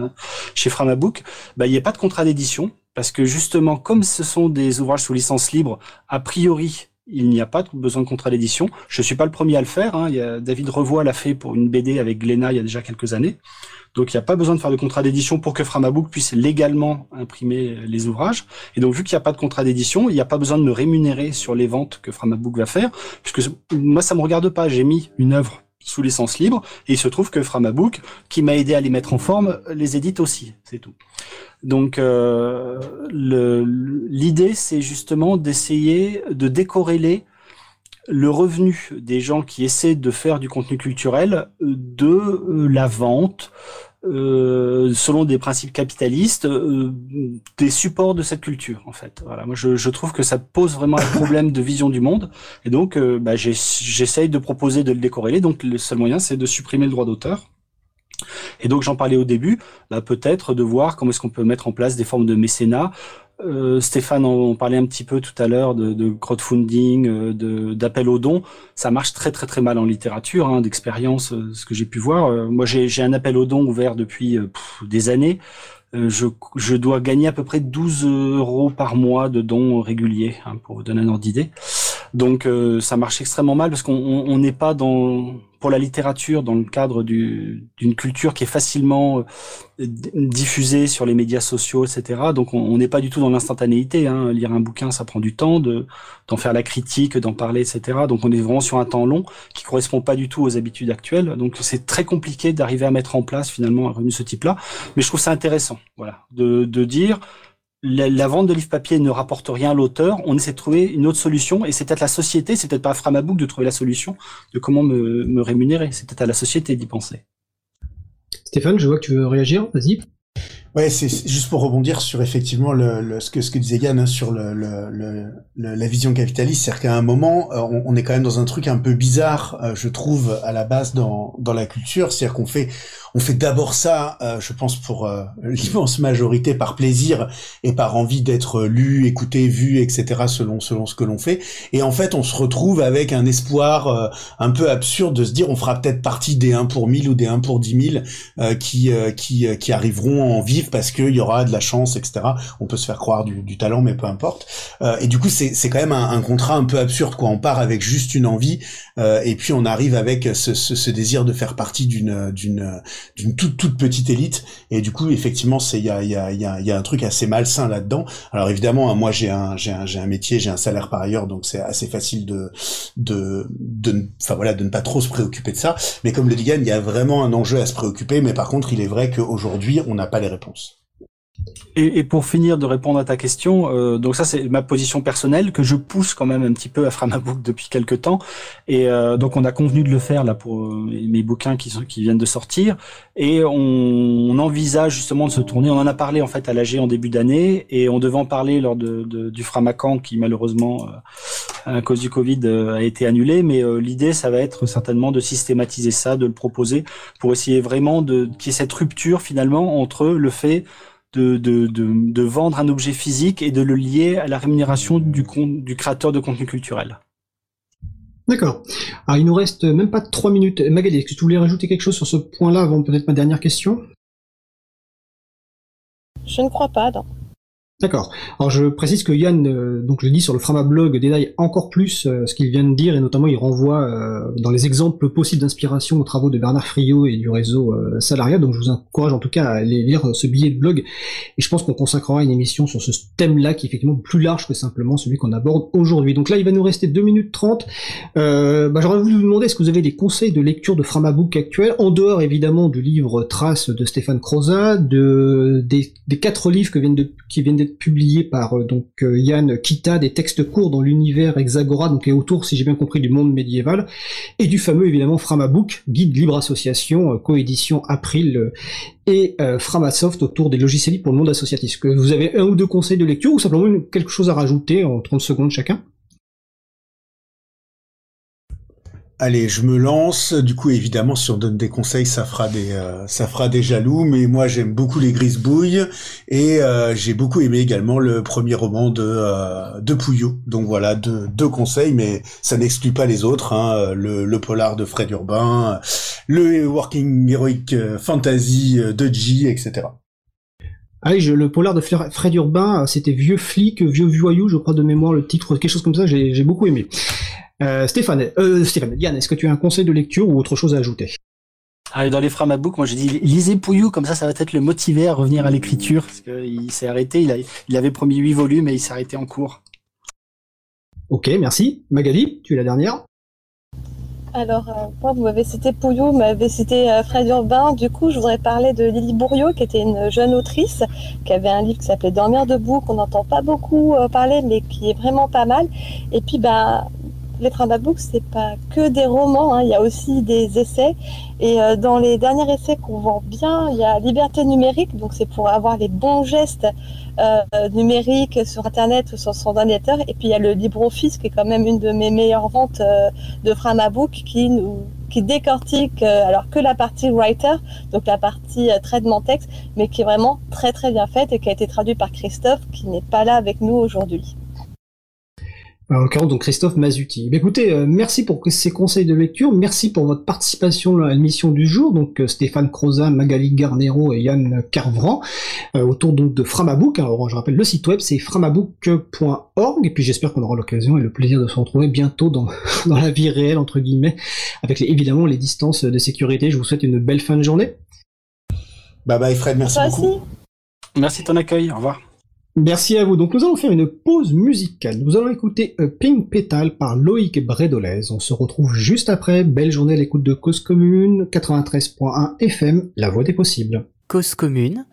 H: chez Framabook, bah, il n'y ait pas de contrat d'édition, parce que justement, comme ce sont des ouvrages sous licence libre, a priori, il n'y a pas besoin de contrat d'édition. Je suis pas le premier à le faire. Hein. Il a, David Revoy l'a fait pour une BD avec Glénat il y a déjà quelques années. Donc il n'y a pas besoin de faire de contrat d'édition pour que Framabook puisse légalement imprimer les ouvrages. Et donc vu qu'il n'y a pas de contrat d'édition, il n'y a pas besoin de me rémunérer sur les ventes que Framabook va faire, puisque moi ça me regarde pas. J'ai mis une œuvre sous licence libre et il se trouve que Framabook, qui m'a aidé à les mettre en forme, les édite aussi. C'est tout. Donc euh, l'idée, c'est justement d'essayer de décorréler le revenu des gens qui essaient de faire du contenu culturel de euh, la vente, euh, selon des principes capitalistes, euh, des supports de cette culture, en fait. Voilà, moi je, je, trouve que ça pose vraiment un problème de vision du monde, et donc euh, bah, j'essaye de proposer de le décorréler. Donc le seul moyen, c'est de supprimer le droit d'auteur. Et donc j'en parlais au début, là peut-être de voir comment est-ce qu'on peut mettre en place des formes de mécénat. Euh, Stéphane en, parlait un petit peu tout à l'heure de, crowdfunding, euh, d'appel aux dons. Ça marche très très très mal en littérature, hein, d'expérience, euh, ce que j'ai pu voir. Moi j'ai, un appel aux dons ouvert depuis des années. Je, je, dois gagner à peu près 12 euros par mois de dons réguliers, hein, pour vous donner un ordre d'idée. Donc ça marche extrêmement mal parce qu'on n'est pas dans pour la littérature dans le cadre d'une culture qui est facilement euh, diffusée sur les médias sociaux, etc. Donc on n'est pas du tout dans l'instantanéité. Hein. Lire un bouquin, ça prend du temps, d'en faire la critique, d'en parler, etc. Donc on est vraiment sur un temps long qui correspond pas du tout aux habitudes actuelles. Donc c'est très compliqué d'arriver à mettre en place finalement un revenu de ce type-là. Mais je trouve ça intéressant, voilà, de, de dire la, vente de livres papier ne rapporte rien à l'auteur, on essaie de trouver une autre solution, et c'est peut-être la société, c'est peut-être pas à Framabook de trouver la solution de comment me, me rémunérer, c'est peut-être à la société d'y penser.
C: Stéphane, je vois que tu veux réagir, vas-y.
G: Ouais, c'est juste pour rebondir sur effectivement le, le, ce que ce que disait Yann hein, sur le, le, la vision capitaliste, c'est-à-dire qu'à un moment, euh, on, on, est quand même dans un truc un peu bizarre, euh, je trouve, à la base dans dans la culture, c'est-à-dire qu'on fait on fait d'abord ça, euh, je pense pour euh, [LAUGHS] l'immense majorité par plaisir et par envie d'être lu, écouté, vu, etc. selon selon ce que l'on fait. Et en fait, on se retrouve avec un espoir euh, un peu absurde de se dire on fera peut-être partie des 1 pour 1000 ou des 1 pour 10 000 euh, qui qui qui arriveront en parce qu'il y aura de la chance, etc. On peut se faire croire du, du talent, mais peu importe. et du coup, c'est quand même un, un, contrat un peu absurde quoi. On part avec juste une envie et puis on arrive avec ce, ce, ce désir de faire partie d'une toute toute petite élite et du coup effectivement il y a y a y a, y a un truc assez malsain là-dedans. Alors évidemment hein, moi j'ai un un un métier, j'ai un salaire par ailleurs donc c'est assez facile de de de voilà de ne pas trop se préoccuper de ça, mais comme le dit Gann, il y a vraiment un enjeu à se préoccuper mais par contre, il est vrai qu'aujourd'hui, on n'a pas les réponses. problems.
H: Et, pour finir de répondre à ta question, euh, donc ça c'est ma position personnelle que je pousse quand même un petit peu à Framabook depuis quelques temps. Et euh, donc on a convenu de le faire là pour euh, mes bouquins qui sont qui viennent de sortir. Et on, envisage justement de se tourner. On en a parlé en fait à l'AG en début d'année et on devait en parler lors de, du Framacan qui malheureusement à cause du Covid a été annulé. Mais l'idée ça va être certainement de systématiser ça, de le proposer pour essayer vraiment de qu'il y ait cette rupture finalement entre le fait de, de, de, de, vendre un objet physique et de le lier à la rémunération du, du créateur de contenu culturel.
C: D'accord. Alors il nous reste même pas trois minutes. Magali, est-ce que tu voulais rajouter quelque chose sur ce point-là avant peut-être ma dernière question?
A: Je ne crois pas, non.
C: D'accord. Alors je précise que Yann, euh, donc je dis sur le Frama blog, détaille encore plus euh, ce qu'il vient de dire et notamment il renvoie euh, dans les exemples possibles d'inspiration aux travaux de Bernard Friot et du réseau Salaria. Donc je vous encourage en tout cas à aller lire ce billet de blog et je pense qu'on consacrera une émission sur ce thème-là qui est effectivement plus large que simplement celui qu'on aborde aujourd'hui. Donc là il va nous rester 2 minutes 30. Bah, J'aurais voulu vous demander est-ce que vous avez des conseils de lecture de Framabook actuel en dehors évidemment du livre Trace de Stéphane Croza, de des, quatre livres que viennent de, qui viennent d'être publié par euh, donc euh, Yann Kita, des textes courts dans l'univers Hexagora, donc et autour, si j'ai bien compris, du monde médiéval, et du fameux évidemment Framabook, guide libre association, euh, coédition April et Framasoft autour des logiciels pour le monde associatif. Que vous avez un ou deux conseils de lecture ou simplement quelque chose à rajouter en 30 secondes chacun?
G: Allez, je me lance. Du coup, évidemment, si on donne des conseils, ça fera des, euh, ça fera des jaloux. Mais moi, j'aime beaucoup les Grisebouilles et euh, j'ai beaucoup aimé également le premier roman de euh, de Pouillot. Donc voilà, deux, deux conseils, mais ça n'exclut pas les autres. Hein. Le, polar de Fred Urbain, le Working Heroic Fantasy de G, etc.
C: Je, le polar de Fred Urbain, c'était vieux flic, vieux voyou, je crois de mémoire le titre, quelque chose comme ça. J'ai beaucoup aimé. Euh, Stéphane, euh, Stéphane, Yann, est-ce que tu as un conseil de lecture ou autre chose à ajouter
H: ah, dans les Framabook, moi j'ai dit lisez Pouillou, comme ça ça va peut-être le motiver à revenir à l'écriture, parce qu'il s'est arrêté, il, a, il avait promis 8 volumes et il s'est arrêté en cours.
C: Ok, merci. Magali, tu es la dernière
A: alors, euh, moi, vous m'avez cité Pouillou, vous m'avez cité euh, Fred Urbain. Du coup, je voudrais parler de Lily Bourriot, qui était une jeune autrice, qui avait un livre qui s'appelait Dormir debout, qu'on n'entend pas beaucoup euh, parler, mais qui est vraiment pas mal. Et puis, bah, les Framabook, c'est pas que des romans, hein, il y a aussi des essais. Et euh, dans les derniers essais qu'on vend bien, il y a Liberté numérique, donc c'est pour avoir les bons gestes euh, numériques sur Internet ou sur son ordinateur. Et puis il y a le LibreOffice, qui est quand même une de mes meilleures ventes euh, de qui nous qui décortique alors que la partie writer, donc la partie traitement texte, mais qui est vraiment très très bien faite et qui a été traduite par Christophe, qui n'est pas là avec nous aujourd'hui
C: en l'occurrence donc Christophe Mazuti. Eh écoutez, euh, merci pour ces conseils de lecture, merci pour votre participation à l'émission du jour, donc euh, Stéphane Croza, Magali Garnero et Yann Carvran, euh, autour donc de Framabook. Alors je rappelle le site web c'est framabook.org, et puis j'espère qu'on aura l'occasion et le plaisir de se retrouver bientôt dans, [LAUGHS] dans la vie réelle, entre guillemets, avec évidemment les distances de sécurité. Je vous souhaite une belle fin de journée.
G: Bye bye Fred, merci beaucoup.
H: Merci de ton accueil, au revoir.
C: Merci à vous. Donc nous allons faire une pause musicale. Nous allons écouter A Pink Petal par Loïc Bredolez. On se retrouve juste après. Belle journée à l'écoute de Cause Commune 93.1 FM, la voix des possibles.
I: Cause Commune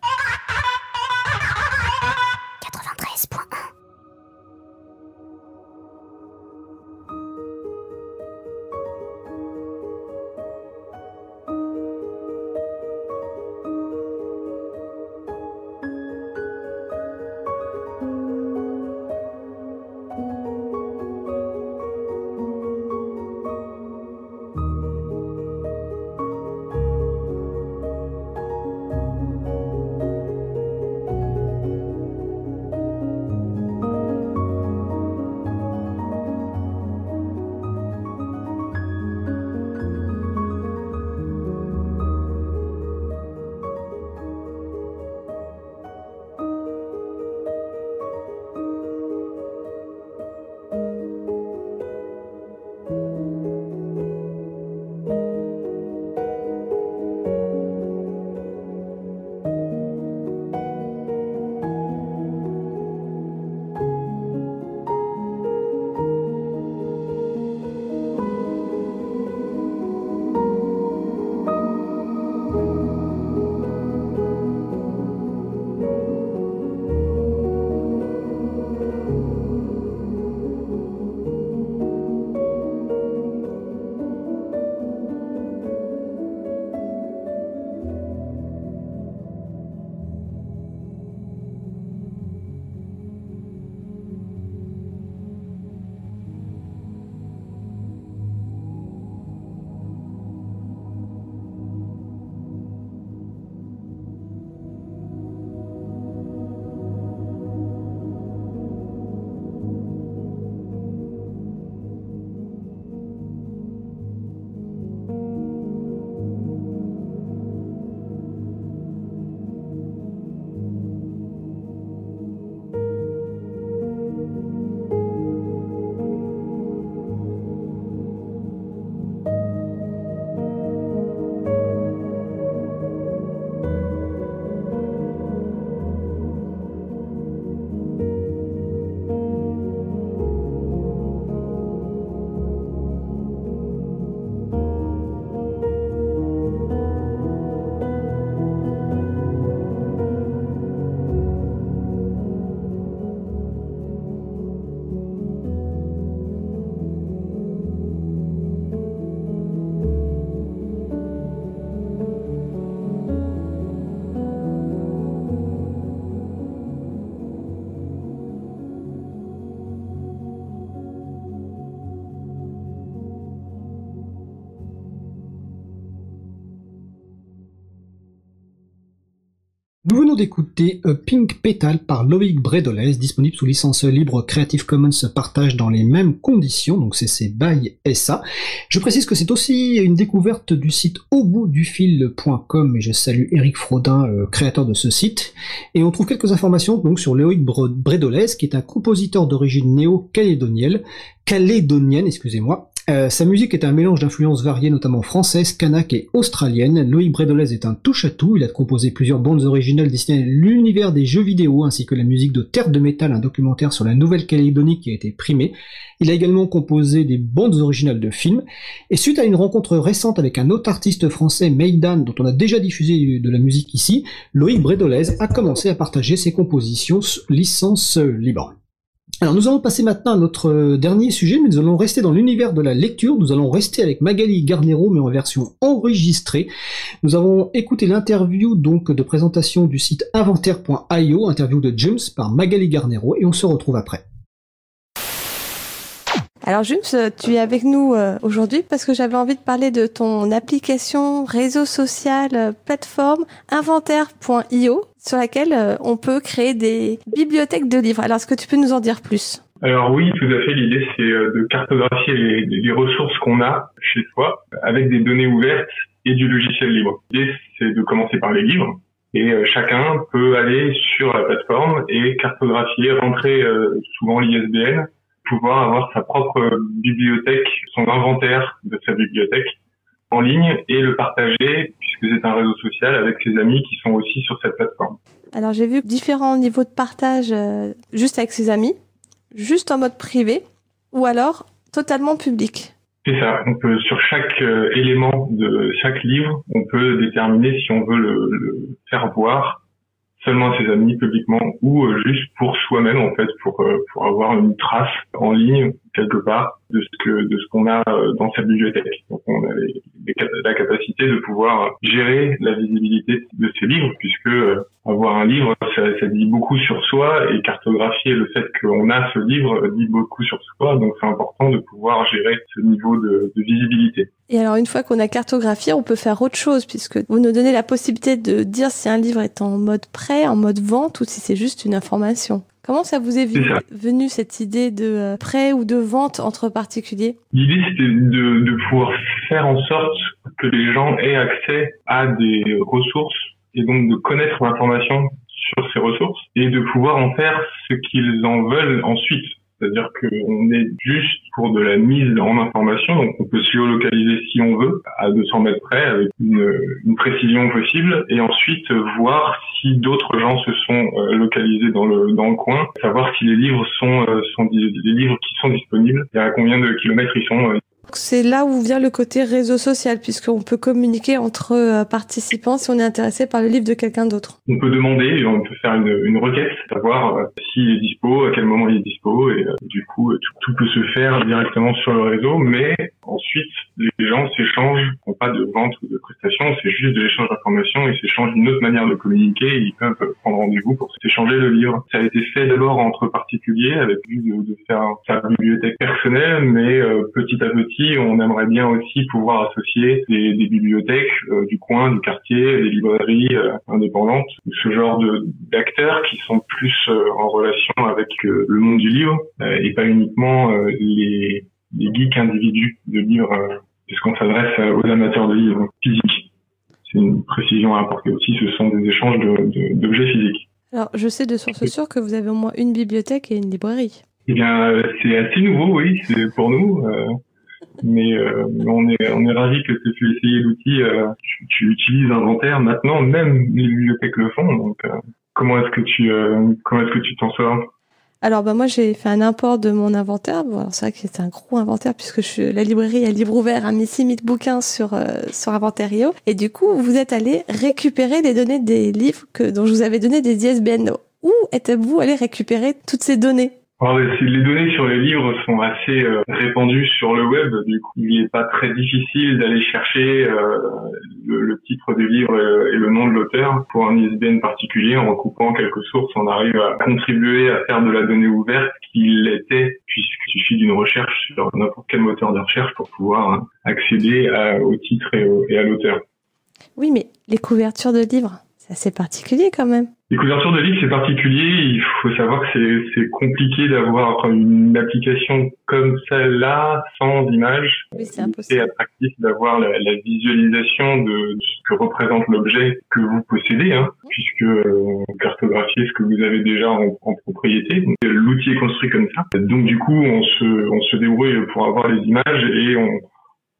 C: d'écouter A Pink Petal par Loïc Bredolès, disponible sous licence libre Creative Commons partage dans les mêmes conditions, donc c'est c'est by SA. Je précise que c'est aussi une découverte du site au bout du fil.com et je salue Eric Frodin, euh, créateur de ce site. Et on trouve quelques informations donc sur Loïc Bredolès, qui est un compositeur d'origine néo-calédonienne, calédonienne, excusez-moi, euh, sa musique est un mélange d'influences variées, notamment françaises, kanak et australiennes. Loïc Bredolez est un touche-à-tout. Il a composé plusieurs bandes originales destinées à l'univers des jeux vidéo, ainsi que la musique de Terre de Métal, un documentaire sur la Nouvelle-Calédonie qui a été primé. Il a également composé des bandes originales de films. Et suite à une rencontre récente avec un autre artiste français, Maidan, dont on a déjà diffusé de la musique ici, Loïc Bredolez a commencé à partager ses compositions licence libre. Alors nous allons passer maintenant à notre euh, dernier sujet, mais nous allons rester dans l'univers de la lecture. Nous allons rester avec Magali Garnero, mais en version enregistrée. Nous avons écouté l'interview donc de présentation du site inventaire.io, interview de James par Magali Garnero, et on se retrouve après.
A: Alors James, tu es avec nous euh, aujourd'hui parce que j'avais envie de parler de ton application réseau social euh, plateforme inventaire.io sur laquelle euh, on peut créer des bibliothèques de livres. Alors est-ce que tu peux nous en dire plus?
I: Alors oui, tout à fait. L'idée, c'est de cartographier les, ressources qu'on a chez soi avec des données ouvertes et du logiciel libre. L'idée, c'est de commencer par les livres. Et chacun peut aller sur la plateforme et cartographier, rentrer souvent l'ISBN pouvoir avoir sa propre bibliothèque, son inventaire de sa bibliothèque en ligne et le partager puisque c'est un réseau social avec ses amis qui sont aussi sur cette plateforme.
A: Alors j'ai vu différents niveaux de partage euh, juste avec ses amis, juste en mode privé ou alors totalement public.
I: C'est ça. On peut sur chaque euh, élément de chaque livre, on peut déterminer si on veut le, le faire voir seulement à ses amis publiquement ou euh, juste pour soi-même en fait pour pour avoir une trace en ligne quelque part de ce que de ce qu'on a euh, dans sa bibliothèque. Donc on a la capacité de pouvoir gérer la visibilité de ces livres puisque avoir un livre ça, dit beaucoup sur soi et cartographier le fait qu'on a ce livre dit beaucoup sur soi donc c'est important de pouvoir gérer ce niveau de visibilité.
A: Et alors une fois qu'on a cartographié, on peut faire autre chose puisque vous nous donnez la possibilité de dire si un livre est en mode prêt, en mode vente ou si c'est juste une information. Comment ça vous est venu, cette idée de euh, prêt ou de vente entre particuliers?
I: L'idée c'était de, de pouvoir faire en sorte que les gens aient accès à des ressources et donc de connaître l'information sur ces ressources et de pouvoir en faire ce qu'ils en veulent ensuite. C'est-à-dire qu'on est juste pour de la mise en information, donc on peut se géolocaliser si on veut, à 200 mètres près, avec une, précision possible, et ensuite voir si d'autres gens se sont euh, localisés dans le dans le coin, savoir si les livres sont euh, sont des, livres qui sont disponibles, et à combien de kilomètres ils sont.
A: C'est là où vient le côté réseau social, puisqu'on peut communiquer entre euh, participants si on est intéressé par le livre de quelqu'un d'autre.
I: On peut demander, on peut faire une, requête, savoir euh, s'il est dispo, à quel moment il est dispo, et euh, du coup, tout, peut se faire directement sur le réseau, mais ensuite, les gens s'échangent, n'ont pas de vente ou de prestation, c'est juste de l'échange d'informations, ils s'échangent une autre manière de communiquer, ils peuvent prendre rendez-vous pour s'échanger le livre. Ça a été fait d'abord entre particuliers, avec but de, de faire sa bibliothèque personnelle, mais petit à petit, on aimerait bien aussi pouvoir associer des, bibliothèques euh, du coin, du quartier, des librairies euh, indépendantes, ce genre d'acteurs qui sont plus euh, en relation avec le monde du livre et pas uniquement les, geeks individus de livres, puisqu'on s'adresse aux amateurs de livres physiques. C'est une précision à apporter aussi, ce sont des échanges d'objets physiques.
A: Alors, je sais de source sûre que vous avez au moins une bibliothèque et une librairie.
I: Eh bien, c'est assez nouveau, oui, c'est pour nous. Mais euh, on est on est ravi que tu aies essayé l'outil. Euh, tu, utilises Inventaire maintenant, même les bibliothèques le font. Donc euh, comment est-ce que tu comment est-ce que tu t'en sors?
A: Alors bah moi j'ai fait un import de mon inventaire. Bon, c'est vrai que c'est un gros inventaire puisque je, la librairie à livre ouvert a mis 6000 bouquins sur sur Inventario et du coup vous êtes allé récupérer les données des livres que dont je vous avais donné des ISBN. Où êtes-vous allé récupérer toutes ces données?
I: Alors, les données sur les livres sont assez euh, répandues sur le web. Du coup, il n'est pas très difficile d'aller chercher euh, le, titre du livre et, le nom de l'auteur pour un ISBN particulier. En recoupant quelques sources, on arrive à contribuer à faire de la donnée ouverte qu'il l'était, puisqu'il suffit d'une recherche sur n'importe quel moteur de recherche pour pouvoir hein, accéder au titre et à l'auteur.
A: Oui, mais les couvertures de livres,
K: C'est assez particulier quand même.
I: Les couvertures de livres, c'est particulier. Il faut savoir que c'est compliqué d'avoir une application comme celle-là sans image.
K: Oui, c'est impossible.
I: C'est attractif d'avoir la, la, visualisation de ce que représente l'objet que vous possédez, hein, puisque euh, cartographier ce que vous avez déjà en, en propriété. L'outil est construit comme ça. Donc du coup, on se, on se débrouille pour avoir les images et on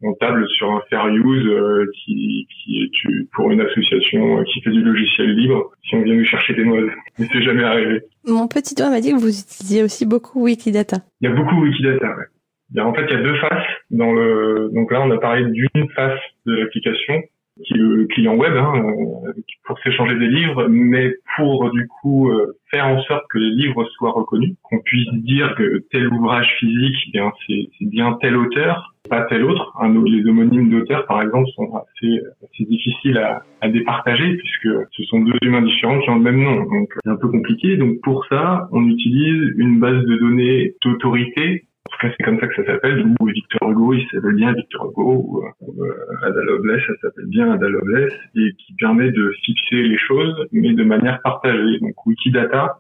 I: on table sur un fair use euh, qui, qui est pour une association qui fait du logiciel libre si on vient nous chercher des noises. Mais c'est jamais arrivé.
K: Mon petit doigt m'a dit que vous utilisiez aussi beaucoup Wikidata.
I: Il y a beaucoup Wikidata, ouais. Il y a, en fait, il y a deux faces dans le. Donc là, on a parlé d'une face de l'application qui est le client web hein, euh, pour s'échanger des livres, mais pour du coup euh, faire en sorte que les livres soient reconnus, qu'on puisse dire que tel ouvrage physique, eh c'est bien tel auteur, pas tel autre. les homonymes d'auteurs, par exemple, sont assez, assez difficiles à, à, départager puisque ce sont deux humains différents qui ont le même nom. Donc c'est un peu compliqué. Donc pour ça, on utilise une base de données d'autorité en tout cas, c'est comme ça que ça s'appelle. Ou Victor Hugo, il s'appelle bien Victor Hugo. Ou euh, Ada Lovelace, ça s'appelle bien Ada Lovelace. Et qui permet de fixer les choses, mais de manière partagée. Donc Wikidata,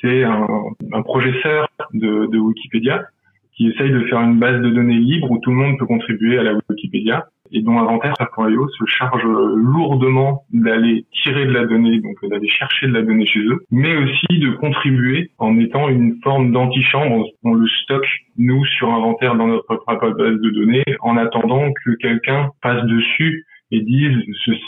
I: c'est un, un professeur de, de Wikipédia qui essaye de faire une base de données libre où tout le monde peut contribuer à la Wikipédia et dont Inventaire.io se charge lourdement d'aller tirer de la donnée, donc d'aller chercher de la donnée chez eux, mais aussi de contribuer en étant une forme d'antichambre. On le stocke, nous, sur Inventaire dans notre propre base de données, en attendant que quelqu'un passe dessus et dise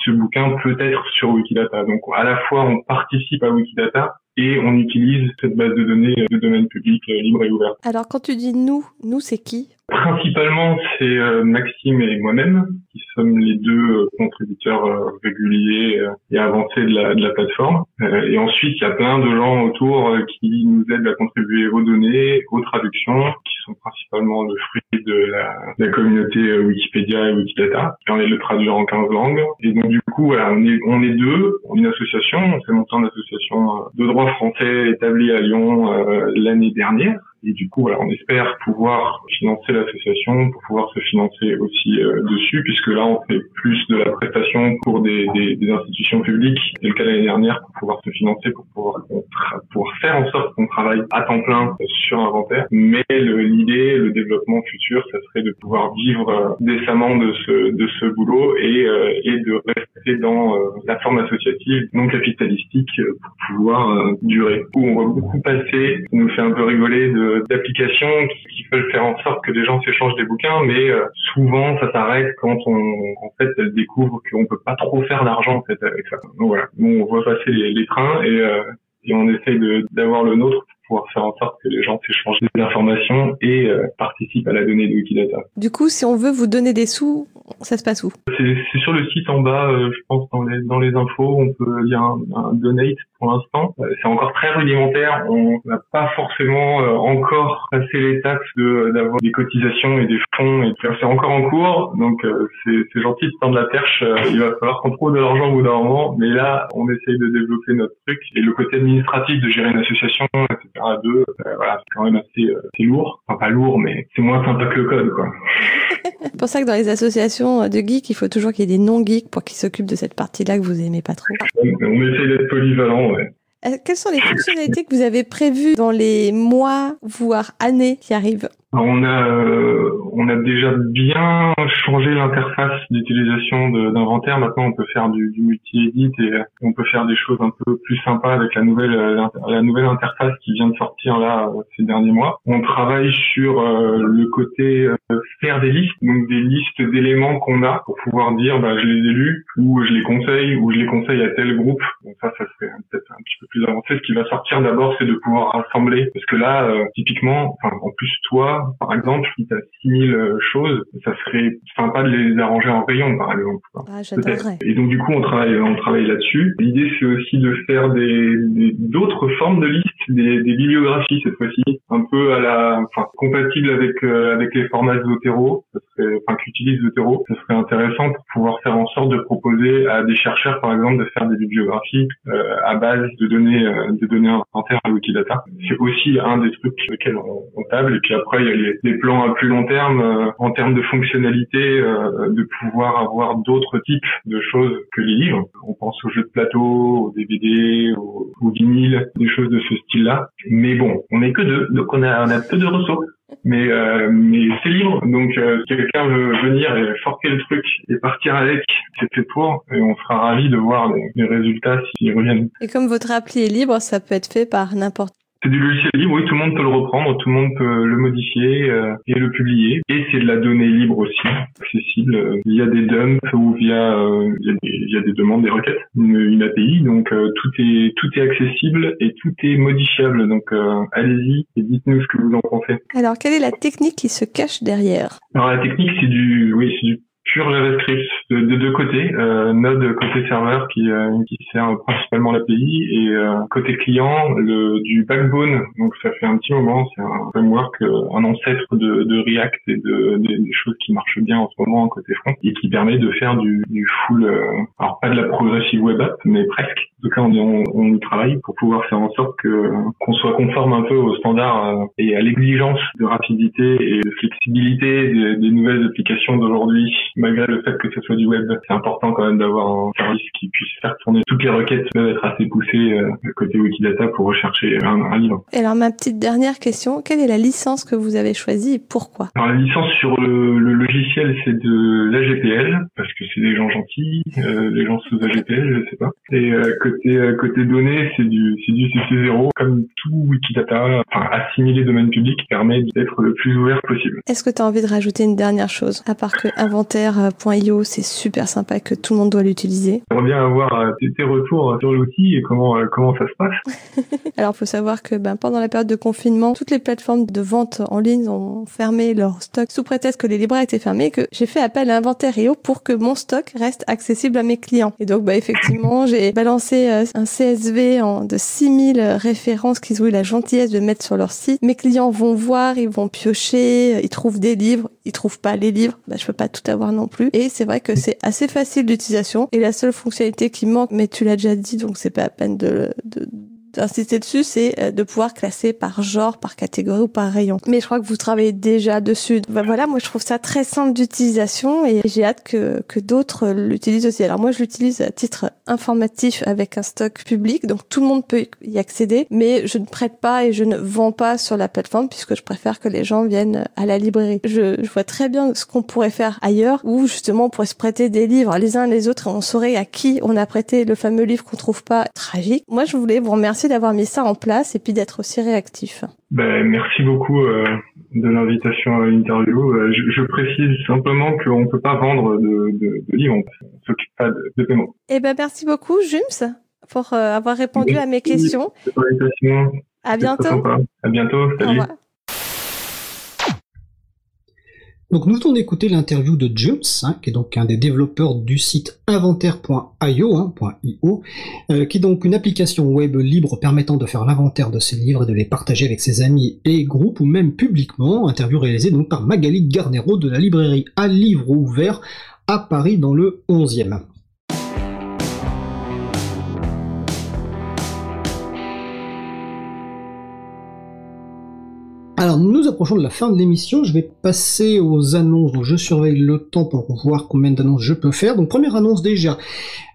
I: ce bouquin peut être sur Wikidata. Donc à la fois on participe à Wikidata et on utilise cette base de données de domaine public euh, libre et ouvert.
K: Alors quand tu dis nous, nous c'est qui?
I: Principalement, c'est euh, Maxime et moi-même qui sommes les deux euh, contributeurs réguliers et avancés de la, de la plateforme. Et ensuite, il y a plein de gens autour qui nous aident à contribuer aux données, aux traductions, qui sont principalement le fruit de la, de la communauté Wikipédia et Wikidata, qui permet de le traduire en 15 langues. Et donc du coup, voilà, on est on est deux, une association, on s'est monté en association de droit français établi à Lyon euh, l'année dernière. Et du coup, voilà, on espère pouvoir financer l'association, pour pouvoir se financer aussi euh, dessus, puisque là, on fait plus de la prestation pour des, des, des institutions publiques. C'est le cas l'année dernière pour pouvoir se financer, pour pouvoir, pour faire en sorte qu'on travaille à temps plein sur Inventaire. Mais l'idée, le, développement futur, ça serait de pouvoir vivre euh, décemment de ce, de ce boulot et, euh, et de rester dans la forme associative non capitalistique pour pouvoir durer. Où on va beaucoup passer, ça nous fait un peu rigoler de d'applications qui, veulent faire en sorte que les gens s'échangent des bouquins, mais euh, souvent ça s'arrête quand on en fait elle découvre qu'on peut pas trop faire d'argent en avec ça. Donc voilà, nous on voit passer les, trains et, euh, et on essaye d'avoir le nôtre pouvoir faire en sorte que les gens s'échangent des informations et euh, participent à la donnée de Wikidata.
K: Du coup, si on veut vous donner des sous, ça se passe où?
I: C'est sur le site en bas, euh, je pense dans les, dans les infos, on peut lire un, un donate pour l'instant. Euh, c'est encore très rudimentaire, on n'a pas forcément encore passé l'étape d'avoir des cotisations et des fonds, et c'est encore en cours, donc c'est gentil de tendre la perche, il va falloir qu'on trouve de l'argent au bout d'un moment, mais là, on essaye de développer notre truc, et le côté administratif de gérer une association, etc., à deux, euh, voilà, c'est quand même assez, euh, lourd. Enfin, pas lourd, mais c'est moins sympa que le code, quoi. [LAUGHS]
K: c'est pour ça que dans les associations de geeks, il faut toujours qu'il y ait des non-geeks pour qu'ils s'occupent de cette partie-là que vous aimez pas trop.
I: On, essaye d'être polyvalent, ouais.
K: Euh, quelles sont les fonctionnalités que vous avez prévues dans les mois, voire années qui arrivent
I: on a euh, on a déjà bien changé l'interface d'utilisation d'inventaire. Maintenant, on peut faire du, multi-edit et euh, on peut faire des choses un peu plus sympas avec la nouvelle euh, la nouvelle interface qui vient de sortir là ces derniers mois. On travaille sur le côté faire des listes, donc des listes d'éléments qu'on a pour pouvoir dire bah, je les ai lus ou je les conseille ou je les conseille à tel groupe. Donc ça, ça serait peut-être un petit peu plus avancé. Ce qui va sortir d'abord, c'est de pouvoir rassembler parce que là, typiquement, enfin, en plus toi par exemple, si tu as 6000 choses, ça serait sympa de les arranger en rayon, par exemple.
K: Ah,
I: Et donc, du coup, on travaille, on travaille là-dessus. L'idée, c'est aussi de faire des, d'autres formes de listes, des, des bibliographies, cette fois-ci, un peu à la, enfin, compatibles avec, euh, avec les formats Zotero, ça serait, enfin, qu'utilise Zotero. Ça serait intéressant pour pouvoir faire en sorte de proposer à des chercheurs, par exemple, de faire des bibliographies, euh, à base de données, euh, de données inventaires à Wikidata. C'est aussi un des trucs sur lesquels on, on table. Et puis après, il y a les, plans à plus long terme, euh, en termes de fonctionnalité, euh, de pouvoir avoir d'autres types de choses que les livres. On pense aux jeux de plateau, aux DVD, aux, aux vinyles, des choses de ce style-là. Mais bon, on n'est que deux, donc on a, peu de ressources mais euh, c'est libre donc si quelqu'un veut venir et forquer le truc et partir avec c'est fait pour et on sera ravi de voir les, les résultats s'ils reviennent
A: Et comme votre appli est libre, ça peut être fait par n'importe
I: c'est du logiciel libre oui tout le monde peut le reprendre tout le monde peut le modifier euh, et le publier. Et c'est de la donnée libre aussi accessible euh, via des dumps ou via euh, via, des, via des demandes des requêtes une, une API donc euh, tout est tout est accessible et tout est modifiable. Donc euh, allez-y et dites-nous ce que vous en pensez.
A: Alors, quelle est la technique qui se cache derrière?
I: Alors la technique c'est du oui c'est du pur JavaScript de, de deux côtés, euh, Node côté serveur qui, euh, qui sert principalement l'API et euh, côté client le du Backbone. Donc ça fait un petit moment, c'est un framework, euh, un ancêtre de, de React et de, des- choses qui marchent bien en ce moment côté front et qui permet de faire du, du full, euh, alors pas de la progressive web app, mais presque. En tout cas, on, on, on y travaille pour pouvoir faire en sorte que qu'on soit conforme un peu aux standards euh, et à l'exigence de rapidité et de flexibilité des, des nouvelles applications d'aujourd'hui, malgré le fait que ce soit du web. C'est important quand même d'avoir un service qui puisse faire tourner toutes les requêtes peuvent être assez poussées euh, côté Wikidata pour rechercher un, un livre.
A: Et alors, ma petite dernière question, quelle est la licence que vous avez choisie et pourquoi?
I: Alors la licence sur le, le logiciel c'est de l'AGPL parce que c'est des gens gentils, euh, les gens sous AGPL je sais pas. Et euh, côté euh, côté données c'est du c'est du CC0 comme tout Wikidata, enfin assimilé domaine public permet d'être le plus ouvert possible.
A: Est-ce que tu as envie de rajouter une dernière chose À part que inventaire.io, c'est super sympa que tout le monde doit l'utiliser.
I: J'aimerais bien avoir euh, tes, retours sur l'outil et comment euh, comment ça se passe. [LAUGHS]
A: Alors, faut savoir que ben, pendant la période de confinement, toutes les plateformes de vente en ligne ont fermé leur stock sous prétexte que les libraires étaient fermés et que j'ai fait appel à Inventaire.io pour que mon stock reste accessible à mes clients. Et donc, bah, effectivement, [LAUGHS] j'ai balancé euh, un CSV en, de 6000 références qu'ils ont eu la gentillesse de mettre sur leur site. Mes clients vont voir, ils vont piocher, euh, ils trouvent des livres, ils trouvent pas les livres, bah, je peux pas tout avoir non plus. Et c'est vrai que c'est assez facile d'utilisation. Et la seule fonctionnalité qui manque, mais tu l'as déjà dit, donc c'est pas à peine de, de d'insister dessus, c'est euh, de pouvoir classer par genre, par catégorie ou par rayon. Mais je crois que vous travaillez déjà dessus. Bah, voilà, moi je trouve ça très simple d'utilisation et j'ai hâte que, que d'autres l'utilisent aussi. Alors moi je l'utilise à titre informatif avec un stock public, donc tout le monde peut y accéder, mais je ne prête pas et je ne vends pas sur la plateforme puisque je préfère que les gens viennent à la librairie. Je, je vois très bien ce qu'on pourrait faire ailleurs où justement on pourrait se prêter des livres les uns les autres et on saurait à qui on a prêté le fameux livre qu'on trouve pas tragique. Moi je voulais vous remercier d'avoir mis ça en place et puis d'être aussi réactif.
I: Ben, merci beaucoup euh, de l'invitation à l'interview. Euh, je, je précise simplement qu'on ne peut pas vendre de, de, de livres, on ne s'occupe pas de, de paiement.
A: Eh ben merci beaucoup Jums pour euh, avoir répondu à mes questions. À bientôt.
I: À bientôt.
A: Au
I: Salut.
A: revoir.
C: Donc nous venons d'écouter l'interview de James, hein, qui est donc un des développeurs du site inventaire.io, hein, euh, qui est donc une application web libre permettant de faire l'inventaire de ses livres et de les partager avec ses amis et groupes ou même publiquement. Interview réalisée donc par Magali Garnero de la librairie à livre ouvert à Paris dans le 11e. Alors nous approchons de la fin de l'émission, je vais passer aux annonces, donc je surveille le temps pour voir combien d'annonces je peux faire. Donc première annonce déjà,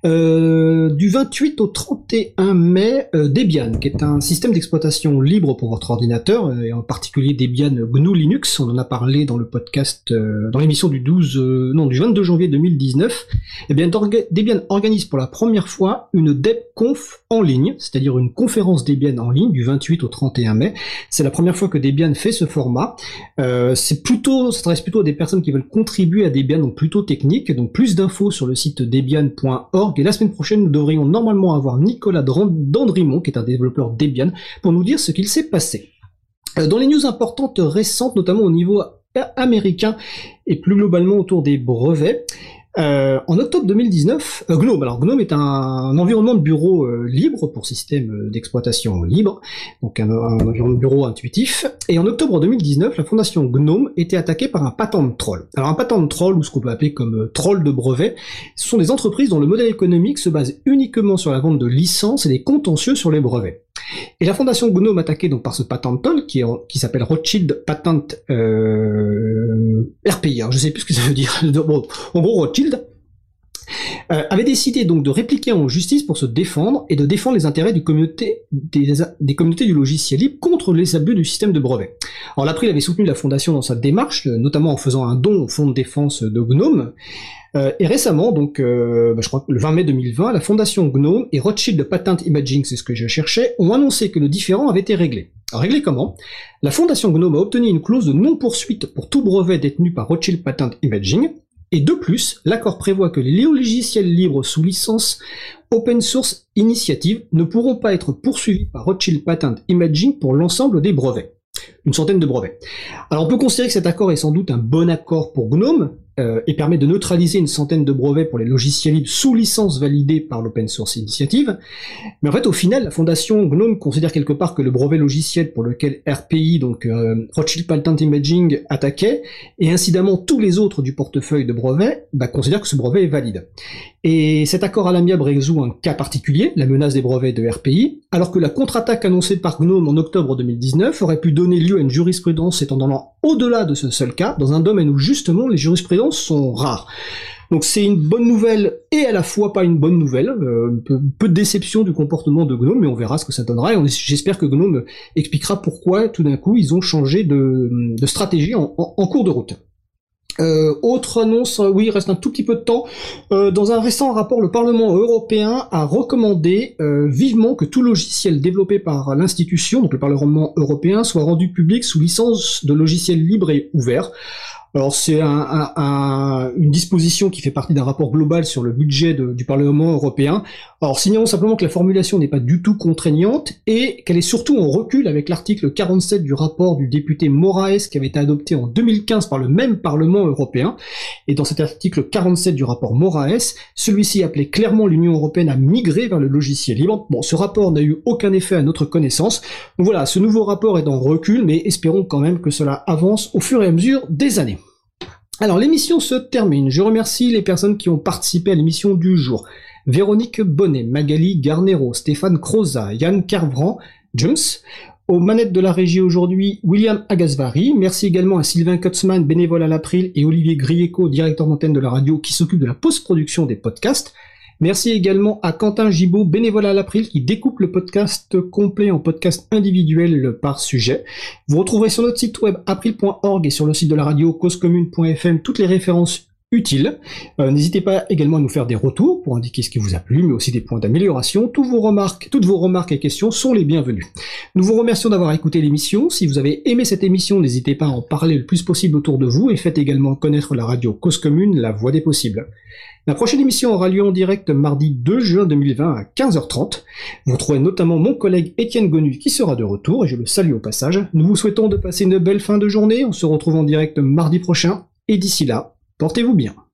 C: euh, du 28 au 31 mai, euh, Debian, qui est un système d'exploitation libre pour votre ordinateur, euh, et en particulier Debian GNU Linux, on en a parlé dans le podcast, euh, dans l'émission du 12, euh, non, du 22 janvier 2019. Eh bien, Debian organise pour la première fois une DebConf en ligne, c'est-à-dire une conférence Debian en ligne du 28 au 31 mai. C'est la première fois que Debian fait ce format. C'est plutôt, ça s'adresse plutôt à des personnes qui veulent contribuer à Debian, donc plutôt technique. Donc plus d'infos sur le site debian.org. Et la semaine prochaine, nous devrions normalement avoir Nicolas Dandrimont, qui est un développeur Debian, pour nous dire ce qu'il s'est passé. Euh, Dans les news importantes récentes, notamment au niveau américain et plus globalement autour des brevets, Euh, en octobre 2019, euh, GNOME, alors GNOME est un, environnement de bureau euh, libre pour système d'exploitation libre, donc un, environnement de bureau intuitif. Et en octobre 2019, la fondation GNOME était attaquée par un patent troll. Alors un patent troll, ou ce qu'on peut appeler comme troll de brevet, ce sont des entreprises dont le modèle économique se base uniquement sur la vente de licences et des contentieux sur les brevets. Et la fondation GNOME attaquée donc par ce patent troll qui, qui s'appelle Rothschild Patent euh, RPI, alors je sais plus ce que ça veut dire. [LAUGHS] Bon, en gros Rothschild euh, avait décidé donc de répliquer en justice pour se défendre et de défendre les intérêts des, communautés du logiciel libre contre les abus du système de brevet. Alors l'April avait soutenu la fondation dans sa démarche, notamment en faisant un don au fonds de défense de GNOME, euh, et récemment, donc, euh, bah, je crois que le 20 mai 2020, la fondation GNOME et Rothschild Patent Imaging, c'est ce que je cherchais, ont annoncé que le différend avait été réglé. Alors, réglé comment? La fondation GNOME a obtenu une clause de non-poursuite pour tout brevet détenu par Rothschild Patent Imaging, et de plus, l'accord prévoit que les logiciels libres sous licence Open Source Initiative ne pourront pas être poursuivis par Rothschild Patent Imaging pour l'ensemble des brevets. Une centaine de brevets. Alors on peut considérer que cet accord est sans doute un bon accord pour GNOME, euh, et permet de neutraliser une centaine de brevets pour les logiciels libres sous licence validée par l'Open Source Initiative. Mais en fait, au final, la fondation GNOME considère quelque part que le brevet logiciel pour lequel RPI, donc euh, Rothschild Patent Imaging, attaquait, et incidemment tous les autres du portefeuille de brevets, bah, considèrent que ce brevet est valide. Et cet accord à l'amiable résout un cas particulier, la menace des brevets de RPI, alors que la contre-attaque annoncée par GNOME en octobre 2019 aurait pu donner lieu à une jurisprudence s'étendant au-delà de ce seul cas, dans un domaine où justement les jurisprudences sont rares. Donc c'est une bonne nouvelle et à la fois pas une bonne nouvelle, euh, peu, de déception du comportement de Gnome, mais on verra ce que ça donnera. Et j'espère que Gnome expliquera pourquoi tout d'un coup ils ont changé de, stratégie en, cours de route. Euh, autre annonce, euh, oui, il reste un tout petit peu de temps. Dans un récent rapport, le Parlement européen a recommandé vivement que tout logiciel développé par l'institution, donc le Parlement européen, soit rendu public sous licence de logiciel libre et ouvert. Alors c'est une disposition qui fait partie d'un rapport global sur le budget du Parlement européen. Alors signalons simplement que la formulation n'est pas du tout contraignante et qu'elle est surtout en recul avec l'article 47 du rapport du député Moraes qui avait été adopté en 2015 par le même Parlement européen. Et dans cet article 47 du rapport Moraes, celui-ci appelait clairement l'Union européenne à migrer vers le logiciel libre. Bon, ce rapport n'a eu aucun effet à notre connaissance. Donc voilà, ce nouveau rapport est en recul, mais espérons quand même que cela avance au fur et à mesure des années. Alors l'émission se termine. Je remercie les personnes qui ont participé à l'émission du jour. Véronique Bonnet, Magali Garnero, Stéphane Croza, Yann Carvran, James. Aux manettes de la régie aujourd'hui, William Agasvari. Merci également à Sylvain Kutzmann, bénévole à l'April, et Olivier Grieco, directeur d'antenne de la radio, qui s'occupe de la post-production des podcasts. Merci également à Quentin Gibaud, bénévole à l'April, qui découpe le podcast complet en podcast individuel par sujet. Vous retrouverez sur notre site web april.org et sur le site de la radio causecommune.fm toutes les références utiles. Euh, n'hésitez pas également à nous faire des retours pour indiquer ce qui vous a plu, mais aussi des points d'amélioration. Toutes vos remarques, toutes vos remarques et questions sont les bienvenues. Nous vous remercions d'avoir écouté l'émission. Si vous avez aimé cette émission, n'hésitez pas à en parler le plus possible autour de vous et faites également connaître la radio Cause Commune, la voix des possibles. La prochaine émission aura lieu en direct mardi 2 juin 2020 à 15h30. Vous trouverez notamment mon collègue Étienne Gonu qui sera de retour et je le salue au passage. Nous vous souhaitons de passer une belle fin de journée. On se retrouve en direct mardi prochain et d'ici là, portez-vous bien.